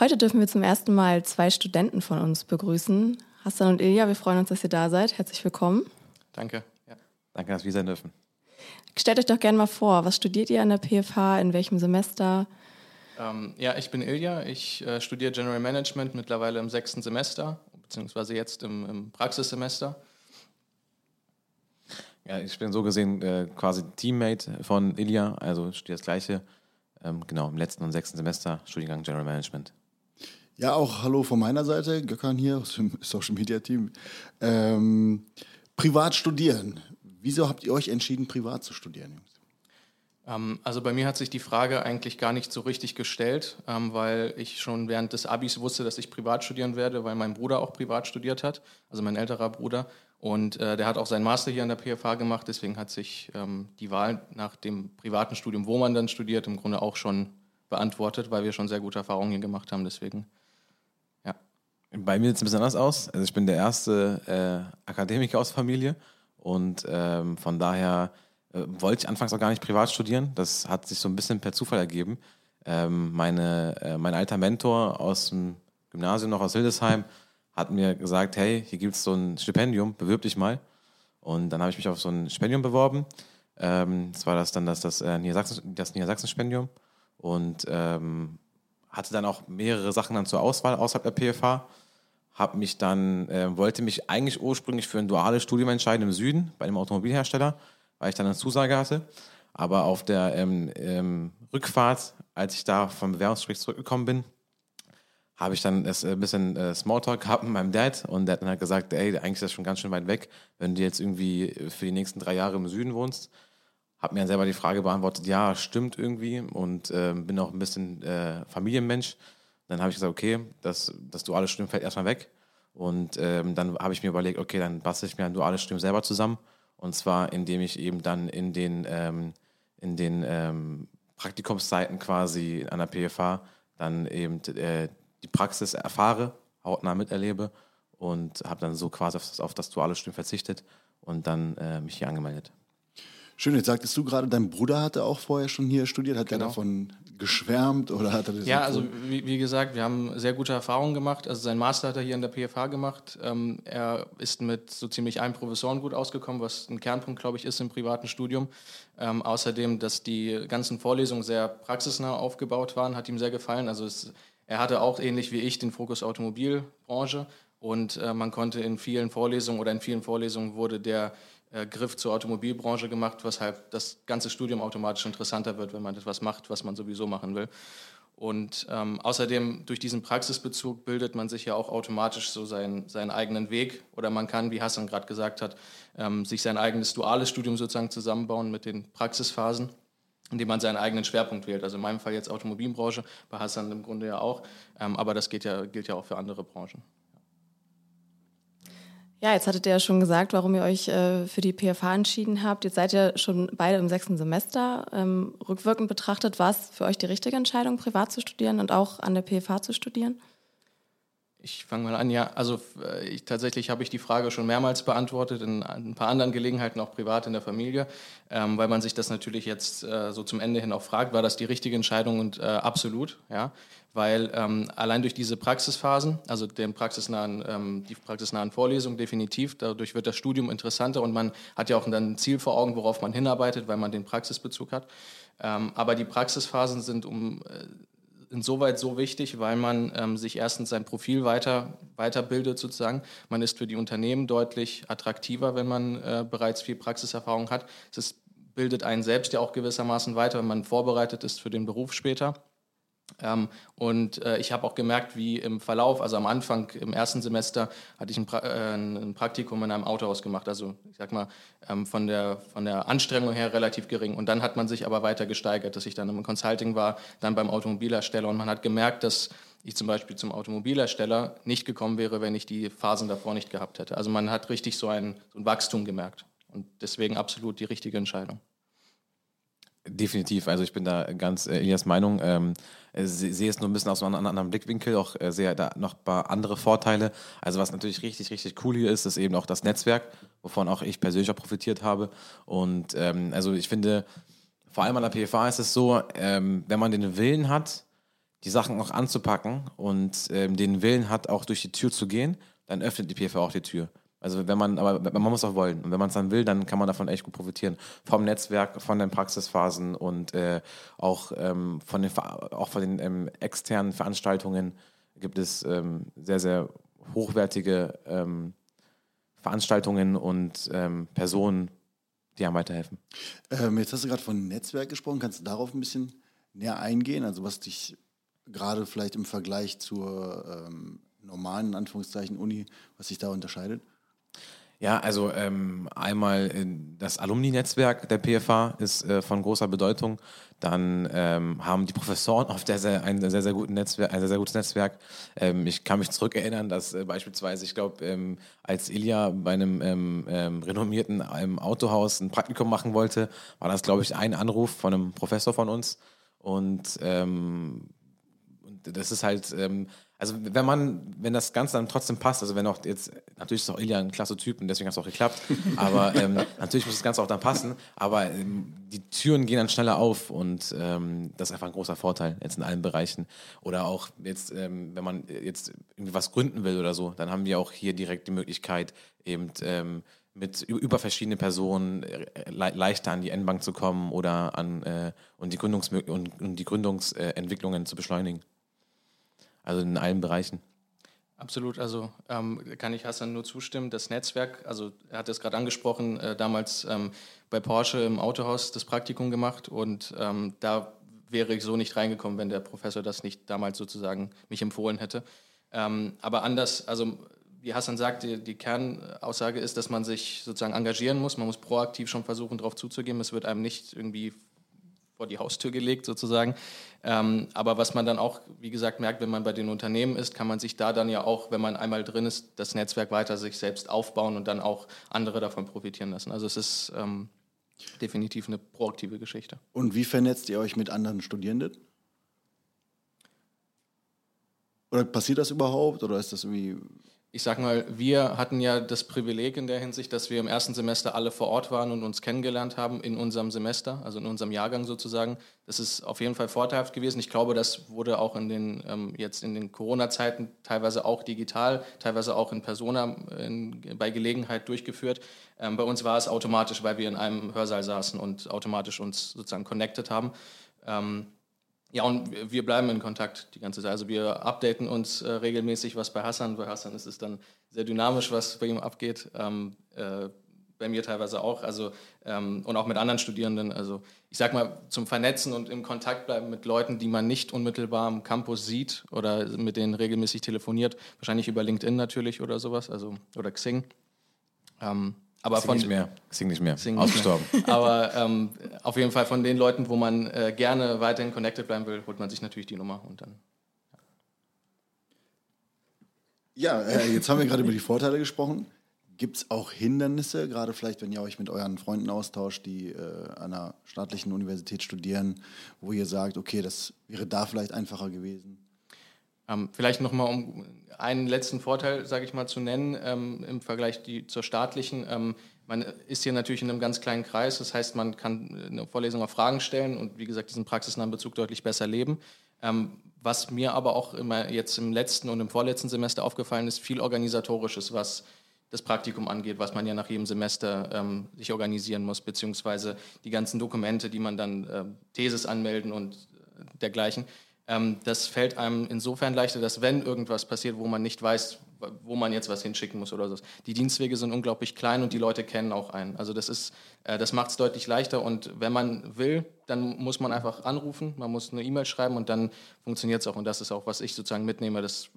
Heute dürfen wir zum ersten Mal zwei Studenten von uns begrüßen. Hassan und Ilja, wir freuen uns, dass ihr da seid. Herzlich willkommen. Danke. Ja. Danke, dass wir sein dürfen. Stellt euch doch gerne mal vor, was studiert ihr an der PFH, in welchem Semester? Ähm, ja, ich bin Ilja, ich äh, studiere General Management mittlerweile im sechsten Semester, beziehungsweise jetzt im, im Praxissemester. Ja, ich bin so gesehen äh, quasi Teammate von Ilja, also studiere das Gleiche, ähm, genau, im letzten und sechsten Semester, Studiengang General Management. Ja, auch hallo von meiner Seite, Gökhan hier aus dem Social Media Team. Ähm, privat studieren. Wieso habt ihr euch entschieden, privat zu studieren, Jungs? Ähm, also bei mir hat sich die Frage eigentlich gar nicht so richtig gestellt, ähm, weil ich schon während des Abis wusste, dass ich privat studieren werde, weil mein Bruder auch privat studiert hat, also mein älterer Bruder. Und äh, der hat auch seinen Master hier an der PFH gemacht, deswegen hat sich ähm, die Wahl nach dem privaten Studium, wo man dann studiert, im Grunde auch schon beantwortet, weil wir schon sehr gute Erfahrungen hier gemacht haben. Deswegen. Bei mir sieht es ein bisschen anders aus. Also ich bin der erste äh, Akademiker aus Familie und ähm, von daher äh, wollte ich anfangs auch gar nicht privat studieren. Das hat sich so ein bisschen per Zufall ergeben. Ähm, meine, äh, mein alter Mentor aus dem Gymnasium noch aus Hildesheim hat mir gesagt, hey, hier gibt es so ein Stipendium, bewirb dich mal. Und dann habe ich mich auf so ein Stipendium beworben. Ähm, das war das dann das, das, äh, Niedersachsen, das Niedersachsen-Stipendium. Und ähm, hatte dann auch mehrere Sachen dann zur Auswahl außerhalb der PFH. Hab mich dann, äh, wollte mich eigentlich ursprünglich für ein duales Studium entscheiden im Süden bei einem Automobilhersteller, weil ich dann eine Zusage hatte. Aber auf der ähm, ähm, Rückfahrt, als ich da vom Bewerbungsgespräch zurückgekommen bin, habe ich dann das, ein äh, bisschen äh, Smalltalk gehabt mit meinem Dad und der hat dann halt gesagt, ey, eigentlich ist das schon ganz schön weit weg, wenn du jetzt irgendwie für die nächsten drei Jahre im Süden wohnst. Hab mir dann selber die Frage beantwortet, ja, stimmt irgendwie und äh, bin auch ein bisschen äh, Familienmensch. Dann habe ich gesagt, okay, das, das duale Studium fällt erstmal weg. Und ähm, dann habe ich mir überlegt, okay, dann bastel ich mir ein duales Studium selber zusammen. Und zwar, indem ich eben dann in den, ähm, in den ähm, Praktikumszeiten quasi an der PFH dann eben äh, die Praxis erfahre, hautnah miterlebe und habe dann so quasi auf das, auf das duale Studium verzichtet und dann äh, mich hier angemeldet. Schön, jetzt sagtest du gerade, dein Bruder hatte auch vorher schon hier studiert. Hat genau. er davon geschwärmt oder hat er das? Ja, also wie, wie, gesagt, wir haben sehr gute Erfahrungen gemacht. Also sein Master hat er hier in der PFH gemacht. Ähm, er ist mit so ziemlich allen Professoren gut ausgekommen, was ein Kernpunkt, glaube ich, ist im privaten Studium. Ähm, außerdem, dass die ganzen Vorlesungen sehr praxisnah aufgebaut waren, hat ihm sehr gefallen. Also es, er hatte auch ähnlich wie ich den Fokus Automobilbranche und äh, man konnte in vielen Vorlesungen oder in vielen Vorlesungen wurde der äh, Griff zur Automobilbranche gemacht, weshalb das ganze Studium automatisch interessanter wird, wenn man etwas macht, was man sowieso machen will. Und ähm, außerdem durch diesen Praxisbezug bildet man sich ja auch automatisch so seinen, seinen eigenen Weg oder man kann, wie Hassan gerade gesagt hat, ähm, sich sein eigenes duales Studium sozusagen zusammenbauen mit den Praxisphasen, indem man seinen eigenen Schwerpunkt wählt. Also in meinem Fall jetzt Automobilbranche, bei Hassan im Grunde ja auch, ähm, aber das geht ja, gilt ja auch für andere Branchen. Ja, jetzt hattet ihr ja schon gesagt, warum ihr euch äh, für die PFH entschieden habt. Jetzt seid ihr schon beide im sechsten Semester. Ähm, rückwirkend betrachtet, war es für euch die richtige Entscheidung, privat zu studieren und auch an der PFH zu studieren? Ich fange mal an, ja. Also äh, ich, tatsächlich habe ich die Frage schon mehrmals beantwortet, in ein paar anderen Gelegenheiten, auch privat in der Familie, ähm, weil man sich das natürlich jetzt äh, so zum Ende hin auch fragt, war das die richtige Entscheidung und äh, absolut, ja. Weil ähm, allein durch diese Praxisphasen, also den praxisnahen, ähm, die praxisnahen Vorlesungen definitiv, dadurch wird das Studium interessanter und man hat ja auch dann ein Ziel vor Augen, worauf man hinarbeitet, weil man den Praxisbezug hat. Ähm, aber die Praxisphasen sind um äh, insoweit so wichtig, weil man ähm, sich erstens sein Profil weiter, weiterbildet sozusagen. Man ist für die Unternehmen deutlich attraktiver, wenn man äh, bereits viel Praxiserfahrung hat. Es bildet einen selbst ja auch gewissermaßen weiter, wenn man vorbereitet ist für den Beruf später. Ähm, und äh, ich habe auch gemerkt, wie im Verlauf, also am Anfang im ersten Semester, hatte ich ein, pra äh, ein Praktikum in einem Autohaus gemacht. Also ich sag mal, ähm, von, der, von der Anstrengung her relativ gering. Und dann hat man sich aber weiter gesteigert, dass ich dann im Consulting war, dann beim Automobilhersteller. Und man hat gemerkt, dass ich zum Beispiel zum Automobilhersteller nicht gekommen wäre, wenn ich die Phasen davor nicht gehabt hätte. Also man hat richtig so ein, so ein Wachstum gemerkt. Und deswegen absolut die richtige Entscheidung. Definitiv, also ich bin da ganz äh, Elias Meinung. Ähm, äh, sehe es nur ein bisschen aus einem anderen Blickwinkel, auch äh, sehe da noch ein paar andere Vorteile. Also was natürlich richtig, richtig cool hier ist, ist eben auch das Netzwerk, wovon auch ich persönlich auch profitiert habe. Und ähm, also ich finde, vor allem an der PFA ist es so, ähm, wenn man den Willen hat, die Sachen auch anzupacken und ähm, den Willen hat, auch durch die Tür zu gehen, dann öffnet die PFA auch die Tür. Also wenn man, aber man muss auch wollen. Und wenn man es dann will, dann kann man davon echt gut profitieren. Vom Netzwerk, von den Praxisphasen und äh, auch, ähm, von den, auch von den ähm, externen Veranstaltungen gibt es ähm, sehr, sehr hochwertige ähm, Veranstaltungen und ähm, Personen, die einem weiterhelfen. Ähm, jetzt hast du gerade von Netzwerk gesprochen. Kannst du darauf ein bisschen näher eingehen? Also was dich gerade vielleicht im Vergleich zur normalen, in Anführungszeichen, Uni, was sich da unterscheidet? Ja, also ähm, einmal äh, das Alumni-Netzwerk der PFA ist äh, von großer Bedeutung. Dann ähm, haben die Professoren oft sehr, sehr, ein sehr, sehr, guten Netzwerk, ein sehr, sehr gutes Netzwerk. Ähm, ich kann mich zurückerinnern, dass äh, beispielsweise, ich glaube, ähm, als Ilja bei einem ähm, ähm, renommierten Autohaus ein Praktikum machen wollte, war das, glaube ich, ein Anruf von einem Professor von uns. Und ähm, das ist halt also wenn man, wenn das Ganze dann trotzdem passt, also wenn auch jetzt, natürlich ist auch Ilja ein klasse Typ und deswegen hat es auch geklappt, aber ähm, natürlich muss das Ganze auch dann passen, aber ähm, die Türen gehen dann schneller auf und ähm, das ist einfach ein großer Vorteil jetzt in allen Bereichen. Oder auch jetzt, ähm, wenn man jetzt irgendwie was gründen will oder so, dann haben wir auch hier direkt die Möglichkeit, eben ähm, mit über verschiedene Personen äh, le leichter an die Endbank zu kommen oder an äh, und die Gründungs und, und die Gründungsentwicklungen zu beschleunigen. Also in allen Bereichen. Absolut, also ähm, kann ich Hassan nur zustimmen. Das Netzwerk, also er hat es gerade angesprochen, äh, damals ähm, bei Porsche im Autohaus das Praktikum gemacht und ähm, da wäre ich so nicht reingekommen, wenn der Professor das nicht damals sozusagen mich empfohlen hätte. Ähm, aber anders, also wie Hassan sagt, die, die, Kernaussage ist, dass man sich sozusagen engagieren muss. Man muss proaktiv schon versuchen, darauf zuzugeben. Es wird einem nicht irgendwie vor die Haustür gelegt sozusagen. Ähm, aber was man dann auch, wie gesagt, merkt, wenn man bei den Unternehmen ist, kann man sich da dann ja auch, wenn man einmal drin ist, das Netzwerk weiter sich selbst aufbauen und dann auch andere davon profitieren lassen. Also es ist ähm, definitiv eine proaktive Geschichte. Und wie vernetzt ihr euch mit anderen Studierenden? Oder passiert das überhaupt? Oder ist das irgendwie ich sag mal, wir hatten ja das Privileg in der Hinsicht, dass wir im ersten Semester alle vor Ort waren und uns kennengelernt haben in unserem Semester, also in unserem Jahrgang sozusagen. Das ist auf jeden Fall vorteilhaft gewesen. Ich glaube, das wurde auch in den ähm, jetzt in den Corona-Zeiten teilweise auch digital, teilweise auch in Persona in, bei Gelegenheit durchgeführt. Ähm, bei uns war es automatisch, weil wir in einem Hörsaal saßen und automatisch uns sozusagen connected haben. Ähm, ja, und wir bleiben in Kontakt die ganze Zeit. Also wir updaten uns äh, regelmäßig, was bei Hassan. Bei Hassan ist es dann sehr dynamisch, was bei ihm abgeht. Ähm, äh, bei mir teilweise auch. Also ähm, und auch mit anderen Studierenden. Also ich sag mal zum Vernetzen und im Kontakt bleiben mit Leuten, die man nicht unmittelbar am Campus sieht oder mit denen regelmäßig telefoniert. Wahrscheinlich über LinkedIn natürlich oder sowas. Also oder Xing. Ähm, aber Xing von nicht mehr. Xing nicht mehr. Xing Ausgestorben. Mehr. Aber ähm, auf jeden Fall von den Leuten, wo man äh, gerne weiterhin connected bleiben will, holt man sich natürlich die Nummer und dann. Ja, ja äh, jetzt haben wir gerade über die Vorteile gesprochen. Gibt es auch Hindernisse, gerade vielleicht, wenn ihr euch mit euren Freunden austauscht, die äh, an einer staatlichen Universität studieren, wo ihr sagt, okay, das wäre da vielleicht einfacher gewesen? Ähm, vielleicht nochmal, um einen letzten Vorteil, sage ich mal, zu nennen ähm, im Vergleich die, zur staatlichen. Ähm, man ist hier natürlich in einem ganz kleinen Kreis, das heißt, man kann eine Vorlesung auf Fragen stellen und wie gesagt, diesen praxisnahen Bezug deutlich besser leben. Ähm, was mir aber auch immer jetzt im letzten und im vorletzten Semester aufgefallen ist, viel organisatorisches, was das Praktikum angeht, was man ja nach jedem Semester ähm, sich organisieren muss, beziehungsweise die ganzen Dokumente, die man dann äh, Thesis anmelden und äh, dergleichen. Ähm, das fällt einem insofern leichter, dass wenn irgendwas passiert, wo man nicht weiß, wo man jetzt was hinschicken muss oder so. Die Dienstwege sind unglaublich klein und die Leute kennen auch einen. Also das ist, äh, das macht es deutlich leichter und wenn man will, dann muss man einfach anrufen, man muss eine E-Mail schreiben und dann funktioniert es auch. Und das ist auch, was ich sozusagen mitnehme, dass,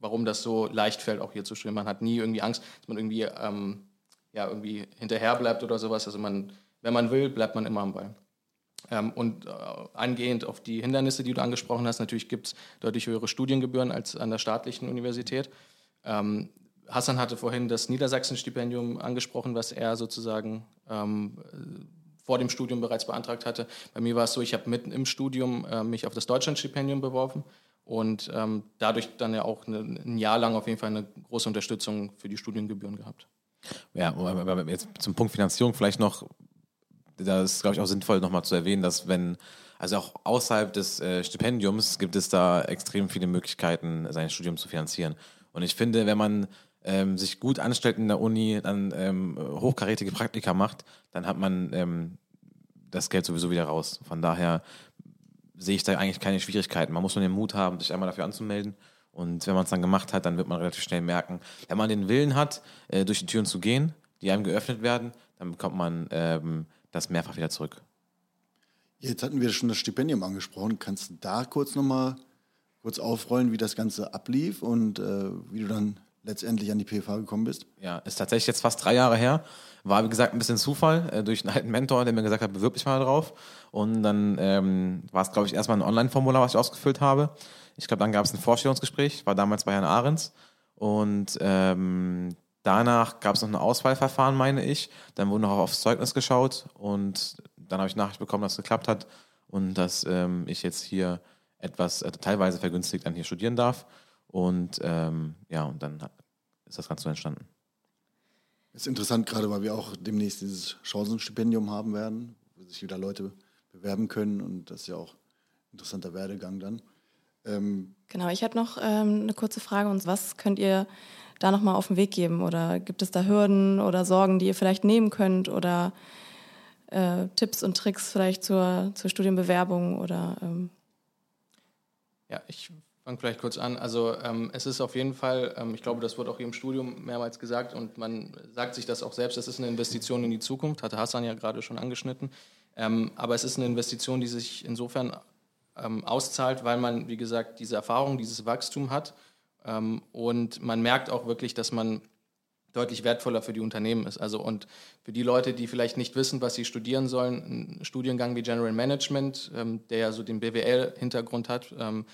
warum das so leicht fällt, auch hier zu studieren. Man hat nie irgendwie Angst, dass man irgendwie, ähm, ja, irgendwie hinterher bleibt oder sowas. Also man, wenn man will, bleibt man immer am Ball. Ähm, und äh, angehend auf die Hindernisse, die du angesprochen hast, natürlich gibt es deutlich höhere Studiengebühren als an der staatlichen Universität. Ähm, Hassan hatte vorhin das Niedersachsen-Stipendium angesprochen, was er sozusagen ähm, vor dem Studium bereits beantragt hatte. Bei mir war es so, ich habe mitten im Studium äh, mich auf das Deutschlandstipendium beworben und ähm, dadurch dann ja auch eine, ein Jahr lang auf jeden Fall eine große Unterstützung für die Studiengebühren gehabt. Ja, jetzt zum Punkt Finanzierung vielleicht noch da ist, glaube ich, auch sinnvoll nochmal zu erwähnen, dass wenn Also auch außerhalb des äh, Stipendiums gibt es da extrem viele Möglichkeiten, sein Studium zu finanzieren. Und ich finde, wenn man ähm, sich gut anstellt in der Uni, dann ähm, hochkarätige Praktika macht, dann hat man ähm, das Geld sowieso wieder raus. Von daher sehe ich da eigentlich keine Schwierigkeiten. Man muss nur den Mut haben, sich einmal dafür anzumelden. Und wenn man es dann gemacht hat, dann wird man relativ schnell merken, wenn man den Willen hat, äh, durch die Türen zu gehen, die einem geöffnet werden, dann bekommt man ähm, das mehrfach wieder zurück. Jetzt hatten wir schon das Stipendium angesprochen. Kannst du da kurz nochmal kurz aufrollen, wie das Ganze ablief und äh, wie du dann letztendlich an die PFH gekommen bist? Ja, ist tatsächlich jetzt fast drei Jahre her. War, wie gesagt, ein bisschen Zufall äh, durch einen alten Mentor, der mir gesagt hat, bewirb dich mal drauf. Und dann ähm, war es, glaube ich, erstmal ein Online-Formular, was ich ausgefüllt habe. Ich glaube, dann gab es ein Vorstellungsgespräch, war damals bei Herrn Ahrens. Und ähm, danach gab es noch ein Auswahlverfahren, meine ich. Dann wurde noch aufs Zeugnis geschaut und dann habe ich Nachricht bekommen, dass es geklappt hat und dass ähm, ich jetzt hier etwas äh, teilweise vergünstigt dann hier studieren darf. Und ähm, ja, und dann ist das Ganze so entstanden. Das ist interessant, gerade weil wir auch demnächst dieses Chancenstipendium haben werden, wo sich wieder Leute bewerben können und das ist ja auch ein interessanter Werdegang dann. Ähm genau, ich hätte noch ähm, eine kurze Frage und was könnt ihr da nochmal auf den Weg geben oder gibt es da Hürden oder Sorgen, die ihr vielleicht nehmen könnt oder äh, Tipps und Tricks vielleicht zur, zur Studienbewerbung oder ähm ja, ich fange vielleicht kurz an. Also ähm, es ist auf jeden Fall, ähm, ich glaube, das wurde auch hier im Studium mehrmals gesagt und man sagt sich das auch selbst, das ist eine Investition in die Zukunft, hatte Hassan ja gerade schon angeschnitten. Ähm, aber es ist eine Investition, die sich insofern ähm, auszahlt, weil man, wie gesagt, diese Erfahrung, dieses Wachstum hat und man merkt auch wirklich, dass man deutlich wertvoller für die Unternehmen ist. Also und für die Leute, die vielleicht nicht wissen, was sie studieren sollen, ein Studiengang wie General Management, ähm, der ja so den BWL-Hintergrund hat, ähm,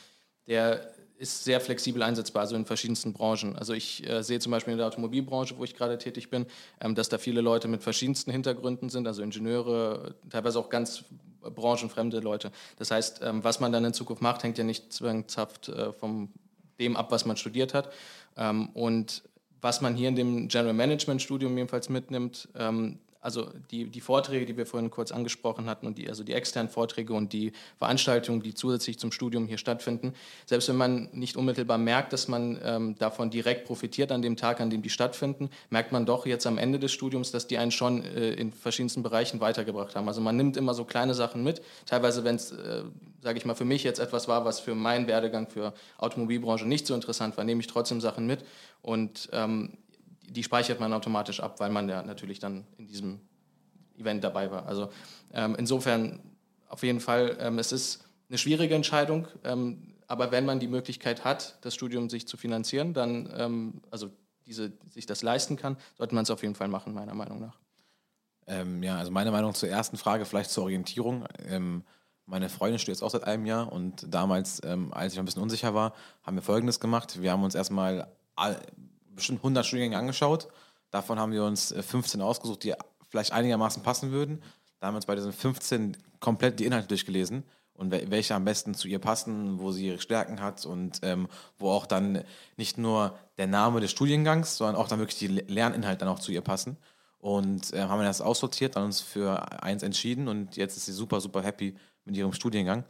der ist sehr flexibel einsetzbar, also in verschiedensten Branchen. Also ich äh, sehe zum Beispiel in der Automobilbranche, wo ich gerade tätig bin, ähm, dass da viele Leute mit verschiedensten Hintergründen sind, also Ingenieure, teilweise auch ganz branchenfremde Leute. Das heißt, ähm, was man dann in Zukunft macht, hängt ja nicht zwanghaft äh, vom dem ab, was man studiert hat. Ähm, und was man hier in dem General Management Studium jedenfalls mitnimmt, ähm, also die, die Vorträge, die wir vorhin kurz angesprochen hatten, und die, also die externen Vorträge und die Veranstaltungen, die zusätzlich zum Studium hier stattfinden, selbst wenn man nicht unmittelbar merkt, dass man ähm, davon direkt profitiert an dem Tag, an dem die stattfinden, merkt man doch jetzt am Ende des Studiums, dass die einen schon äh, in verschiedensten Bereichen weitergebracht haben. Also man nimmt immer so kleine Sachen mit, teilweise wenn es, äh, sage ich mal, für mich jetzt etwas war, was für meinen Werdegang für Automobilbranche nicht so interessant war, nehme ich trotzdem Sachen mit. Und ähm, die speichert man automatisch ab, weil man ja natürlich dann in diesem Event dabei war. Also ähm, insofern auf jeden Fall, ähm, es ist eine schwierige Entscheidung, ähm, aber wenn man die Möglichkeit hat, das Studium sich zu finanzieren, dann, ähm, also diese, sich das leisten kann, sollte man es auf jeden Fall machen, meiner Meinung nach. Ähm, ja, also meine Meinung zur ersten Frage, vielleicht zur Orientierung. Ähm, meine Freundin studiert jetzt auch seit einem Jahr und damals, als ich ein bisschen unsicher war, haben wir Folgendes gemacht. Wir haben uns erstmal bestimmt 100 Studiengänge angeschaut. Davon haben wir uns 15 äh, ausgesucht, die vielleicht einigermaßen passen würden. Da haben wir uns bei diesen 15 komplett die Inhalte durchgelesen und welche am besten zu ihr passen, wo sie ihre Stärken hat und ähm, wo auch dann nicht nur der Name des Studiengangs, sondern auch dann wirklich die Lerninhalte dann auch zu ihr passen. Und äh, haben wir das aussortiert, dann uns für eins entschieden und jetzt ist sie super, super happy mit ihrem Studiengang.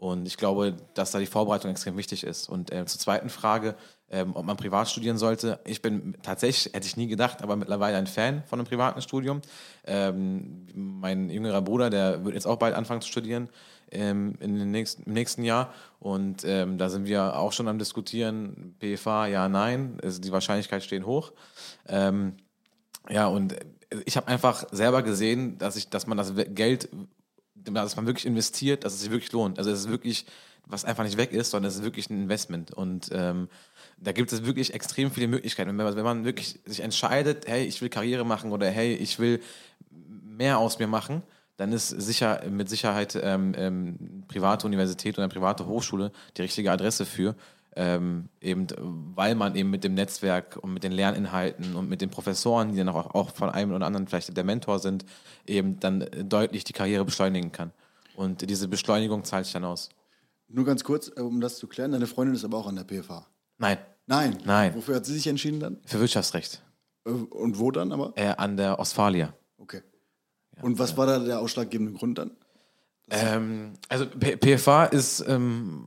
Und ich glaube, dass da die Vorbereitung extrem wichtig ist. Und äh, zur zweiten Frage, ähm, ob man privat studieren sollte. Ich bin tatsächlich, hätte ich nie gedacht, aber mittlerweile ein Fan von einem privaten Studium. Ähm, mein jüngerer Bruder, der wird jetzt auch bald anfangen zu studieren ähm, in den nächsten, im nächsten Jahr. Und ähm, da sind wir auch schon am Diskutieren, PFA, ja, nein. Also die Wahrscheinlichkeit stehen hoch. Ähm, ja, und ich habe einfach selber gesehen, dass ich, dass man das Geld dass man wirklich investiert, dass es sich wirklich lohnt. Also es ist wirklich, was einfach nicht weg ist, sondern es ist wirklich ein Investment. Und ähm, da gibt es wirklich extrem viele Möglichkeiten. Wenn man, wenn man wirklich sich entscheidet, hey, ich will Karriere machen oder hey, ich will mehr aus mir machen, dann ist sicher mit Sicherheit ähm, ähm, private Universität oder eine private Hochschule die richtige Adresse für. Ähm, eben weil man eben mit dem Netzwerk und mit den Lerninhalten und mit den Professoren, die dann auch, auch von einem oder anderen vielleicht der Mentor sind, eben dann deutlich die Karriere beschleunigen kann. Und diese Beschleunigung zahlt sich dann aus. Nur ganz kurz, äh, um das zu klären, deine Freundin ist aber auch an der PFA. Nein. Nein. Nein. Wofür hat sie sich entschieden dann? Für Wirtschaftsrecht. Äh, und wo dann aber? Äh, an der Ostfalia. Okay. Und was war da der ausschlaggebende Grund dann? Ähm, also P PFA ist ähm,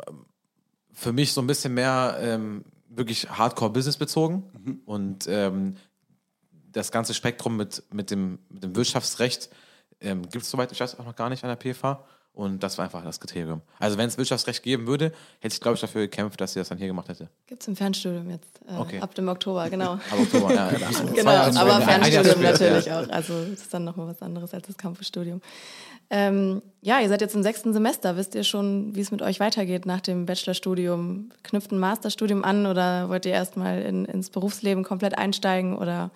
für mich so ein bisschen mehr ähm, wirklich Hardcore-Business bezogen mhm. und ähm, das ganze Spektrum mit, mit, dem, mit dem Wirtschaftsrecht ähm, gibt es soweit, ich weiß auch noch gar nicht an der PFA. Und das war einfach das Kriterium. Also wenn es Wirtschaftsrecht geben würde, hätte ich, glaube ich, dafür gekämpft, dass sie das dann hier gemacht hätte. Gibt es im Fernstudium jetzt, äh, okay. ab dem Oktober, genau. ab Oktober, ja. genau, aber Fernstudium natürlich ja. auch. Also das ist dann nochmal was anderes als das Campusstudium. Ähm, ja, ihr seid jetzt im sechsten Semester. Wisst ihr schon, wie es mit euch weitergeht nach dem Bachelorstudium? Knüpft ein Masterstudium an oder wollt ihr erstmal in, ins Berufsleben komplett einsteigen oder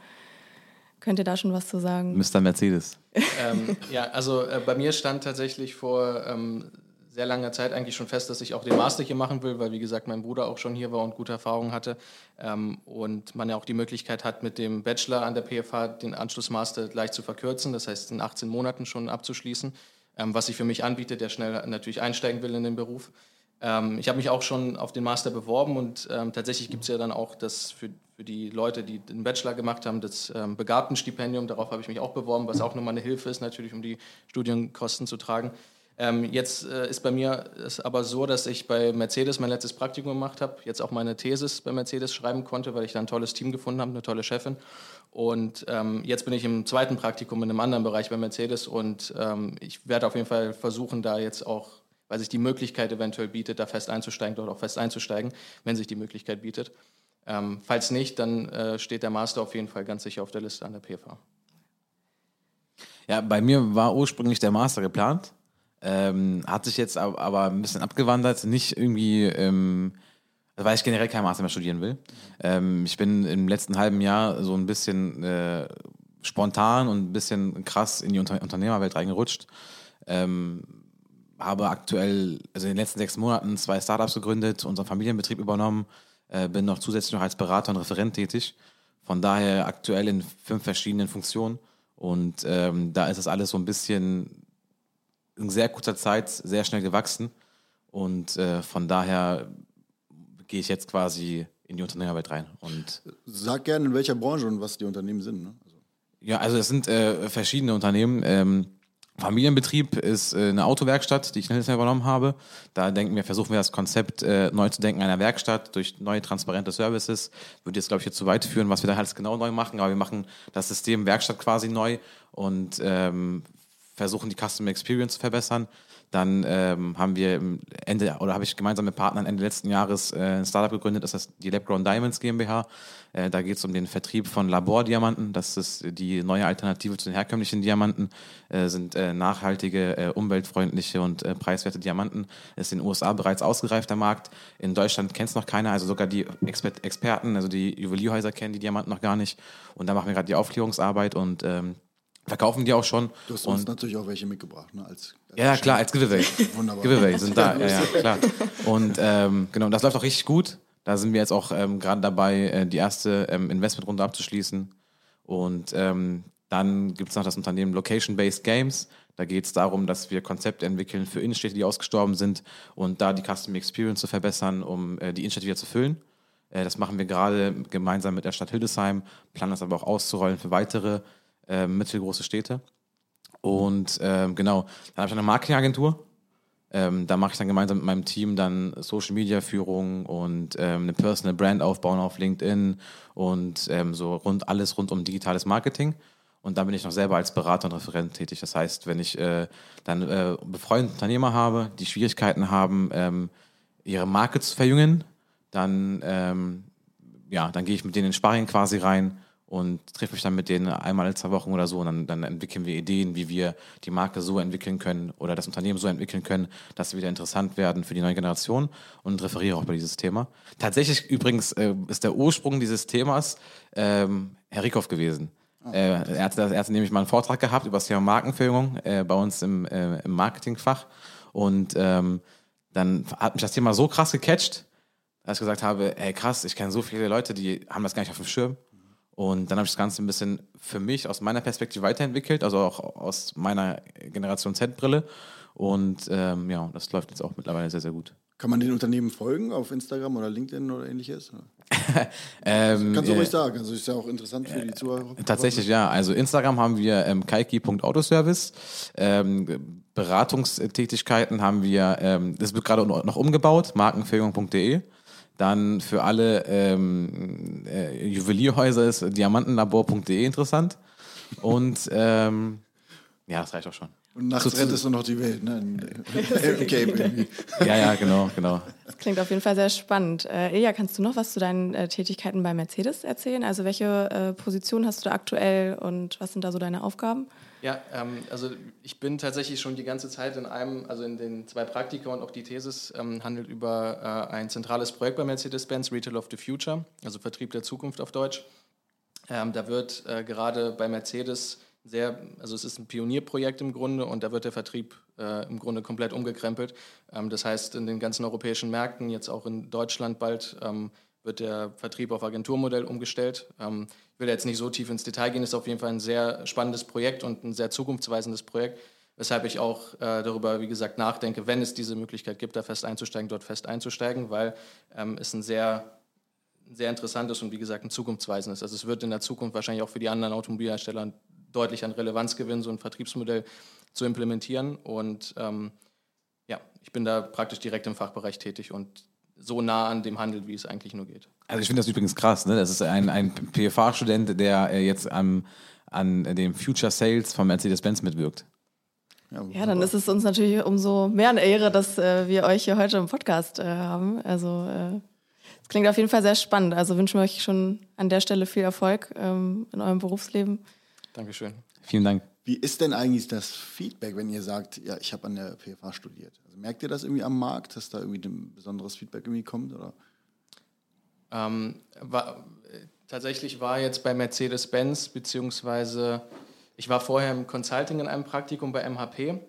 Könnt ihr da schon was zu sagen? Mr. Mercedes. ähm, ja, also äh, bei mir stand tatsächlich vor ähm, sehr langer Zeit eigentlich schon fest, dass ich auch den Master hier machen will, weil wie gesagt mein Bruder auch schon hier war und gute Erfahrungen hatte ähm, und man ja auch die Möglichkeit hat, mit dem Bachelor an der PFH den Anschlussmaster leicht zu verkürzen, das heißt in 18 Monaten schon abzuschließen, ähm, was sich für mich anbietet, der schnell natürlich einsteigen will in den Beruf. Ähm, ich habe mich auch schon auf den Master beworben und ähm, tatsächlich gibt es ja dann auch das für, für die Leute, die den Bachelor gemacht haben, das ähm, Begabtenstipendium. Darauf habe ich mich auch beworben, was auch nochmal eine Hilfe ist, natürlich, um die Studienkosten zu tragen. Ähm, jetzt äh, ist bei mir es aber so, dass ich bei Mercedes mein letztes Praktikum gemacht habe, jetzt auch meine Thesis bei Mercedes schreiben konnte, weil ich da ein tolles Team gefunden habe, eine tolle Chefin. Und ähm, jetzt bin ich im zweiten Praktikum in einem anderen Bereich bei Mercedes und ähm, ich werde auf jeden Fall versuchen, da jetzt auch weil sich die Möglichkeit eventuell bietet, da fest einzusteigen, dort auch fest einzusteigen, wenn sich die Möglichkeit bietet. Ähm, falls nicht, dann äh, steht der Master auf jeden Fall ganz sicher auf der Liste an der PFA. Ja, bei mir war ursprünglich der Master geplant, ähm, hat sich jetzt aber ein bisschen abgewandert, nicht irgendwie, ähm, weil ich generell kein Master mehr studieren will. Ähm, ich bin im letzten halben Jahr so ein bisschen äh, spontan und ein bisschen krass in die Unter Unternehmerwelt reingerutscht. Ähm, habe aktuell, also in den letzten sechs Monaten zwei Startups gegründet, unseren Familienbetrieb übernommen, äh, bin noch zusätzlich noch als Berater und Referent tätig. Von daher aktuell in fünf verschiedenen Funktionen. Und ähm, da ist das alles so ein bisschen in sehr kurzer Zeit sehr schnell gewachsen. Und äh, von daher gehe ich jetzt quasi in die Unternehmerwelt rein. Und Sag gerne, in welcher Branche und was die Unternehmen sind. Ne? Also. Ja, also es sind äh, verschiedene Unternehmen. Ähm, Familienbetrieb ist äh, eine Autowerkstatt, die ich schnell übernommen habe. Da denken wir, versuchen wir das Konzept äh, neu zu denken einer Werkstatt durch neue transparente Services. Würde jetzt, glaube ich, jetzt zu weit führen, was wir da alles genau neu machen, aber wir machen das System Werkstatt quasi neu und ähm, versuchen die Customer Experience zu verbessern. Dann ähm, haben wir Ende oder habe ich gemeinsam mit Partnern Ende letzten Jahres äh, ein Startup gegründet, das ist die LabGrown Diamonds GmbH. Äh, da geht es um den Vertrieb von Labordiamanten. Das ist die neue Alternative zu den herkömmlichen Diamanten. Äh, sind äh, nachhaltige, äh, umweltfreundliche und äh, preiswerte Diamanten. Ist in den USA bereits ausgereifter Markt. In Deutschland kennt es noch keiner, also sogar die Exper Experten, also die Juwelierhäuser kennen die Diamanten noch gar nicht. Und da machen wir gerade die Aufklärungsarbeit und ähm, verkaufen die auch schon. Du hast uns natürlich auch welche mitgebracht, ne? Als, als ja, klar, als Giveaway. Wunderbar. Giveaway sind da, ja, ja, klar. Und ähm, genau, das läuft auch richtig gut. Da sind wir jetzt auch ähm, gerade dabei, äh, die erste ähm, Investmentrunde abzuschließen. Und ähm, dann gibt es noch das Unternehmen Location-Based Games. Da geht es darum, dass wir Konzepte entwickeln für Innenstädte, die ausgestorben sind und da die Customer Experience zu verbessern, um äh, die Innenstädte wieder zu füllen. Äh, das machen wir gerade gemeinsam mit der Stadt Hildesheim, planen das aber auch auszurollen für weitere äh, mittelgroße Städte. Und ähm, genau, dann habe ich eine Marketingagentur. Ähm, da mache ich dann gemeinsam mit meinem Team dann Social Media Führung und ähm, eine Personal Brand aufbauen auf LinkedIn und ähm, so rund alles rund um digitales Marketing. Und dann bin ich noch selber als Berater und Referent tätig. Das heißt, wenn ich äh, dann äh, befreundete Unternehmer habe, die Schwierigkeiten haben, ähm, ihre Marke zu verjüngen, dann, ähm, ja, dann gehe ich mit denen in Sparring quasi rein und treffe mich dann mit denen einmal in zwei Wochen oder so und dann, dann entwickeln wir Ideen, wie wir die Marke so entwickeln können oder das Unternehmen so entwickeln können, dass sie wieder interessant werden für die neue Generation und referiere auch über dieses Thema. Tatsächlich übrigens äh, ist der Ursprung dieses Themas ähm, Herr Rieckhoff gewesen. Oh. Äh, er, hatte, er hatte nämlich mal einen Vortrag gehabt über das Thema Markenführung äh, bei uns im, äh, im Marketingfach und ähm, dann hat mich das Thema so krass gecatcht, dass ich gesagt habe, ey krass, ich kenne so viele Leute, die haben das gar nicht auf dem Schirm und dann habe ich das Ganze ein bisschen für mich aus meiner Perspektive weiterentwickelt, also auch aus meiner Generation Z-Brille. Und ähm, ja, das läuft jetzt auch mittlerweile sehr, sehr gut. Kann man den Unternehmen folgen auf Instagram oder LinkedIn oder ähnliches? ähm, Kannst du äh, ruhig sagen. Also ist ja auch interessant für die Zuhörer. Tatsächlich, ja. Also Instagram haben wir ähm, kaiki.autoservice. Ähm, Beratungstätigkeiten haben wir, ähm, das wird gerade noch umgebaut, markenführung.de. Dann für alle ähm, äh, Juwelierhäuser ist diamantenlabor.de interessant. Und ähm, ja, das reicht auch schon. Und nachts Zu- rettest du noch die Welt, ne? Ja, ja, genau, genau. Das klingt auf jeden Fall sehr spannend. Äh, Ilja, kannst du noch was zu deinen äh, Tätigkeiten bei Mercedes erzählen? Also welche äh, Position hast du da aktuell und was sind da so deine Aufgaben? Ja, ähm, also ich bin tatsächlich schon die ganze Zeit in einem, also in den zwei Praktika und auch die Thesis ähm, handelt über äh, ein zentrales Projekt bei Mercedes-Benz, Retail of the Future, also Vertrieb der Zukunft auf Deutsch. Ähm, da wird äh, gerade bei Mercedes sehr, also es ist ein Pionierprojekt im Grunde und da wird der Vertrieb äh, im Grunde komplett umgekrempelt. Ähm, das heißt, in den ganzen europäischen Märkten, jetzt auch in Deutschland bald, ähm, wird der Vertrieb auf Agenturmodell umgestellt. Ähm, ich will jetzt nicht so tief ins Detail gehen, ist auf jeden Fall ein sehr spannendes Projekt und ein sehr zukunftsweisendes Projekt, weshalb ich auch äh, darüber, wie gesagt, nachdenke, wenn es diese Möglichkeit gibt, da fest einzusteigen, dort fest einzusteigen, weil ähm, es ein sehr sehr interessantes und wie gesagt ein zukunftsweisendes. Also es wird in der Zukunft wahrscheinlich auch für die anderen Automobilhersteller deutlich an Relevanz gewinnen, so ein Vertriebsmodell zu implementieren. Und ähm, ja, ich bin da praktisch direkt im Fachbereich tätig und so nah an dem Handel, wie es eigentlich nur geht. Also ich finde das übrigens krass, ne? Das ist ein, ein PFA-Student, der äh, jetzt am, an dem Future Sales von Mercedes-Benz mitwirkt. Ja, dann ist es uns natürlich umso mehr eine Ehre, dass äh, wir euch hier heute im Podcast äh, haben. Also äh, es klingt auf jeden Fall sehr spannend. Also wünschen wir euch schon an der Stelle viel Erfolg ähm, in eurem Berufsleben. Dankeschön. Vielen Dank. Wie ist denn eigentlich das Feedback, wenn ihr sagt, ja, ich habe an der PFA studiert? Also merkt ihr das irgendwie am Markt, dass da irgendwie ein besonderes Feedback irgendwie kommt? Oder? Ähm, war, tatsächlich war jetzt bei Mercedes-Benz, beziehungsweise ich war vorher im Consulting in einem Praktikum bei MHP.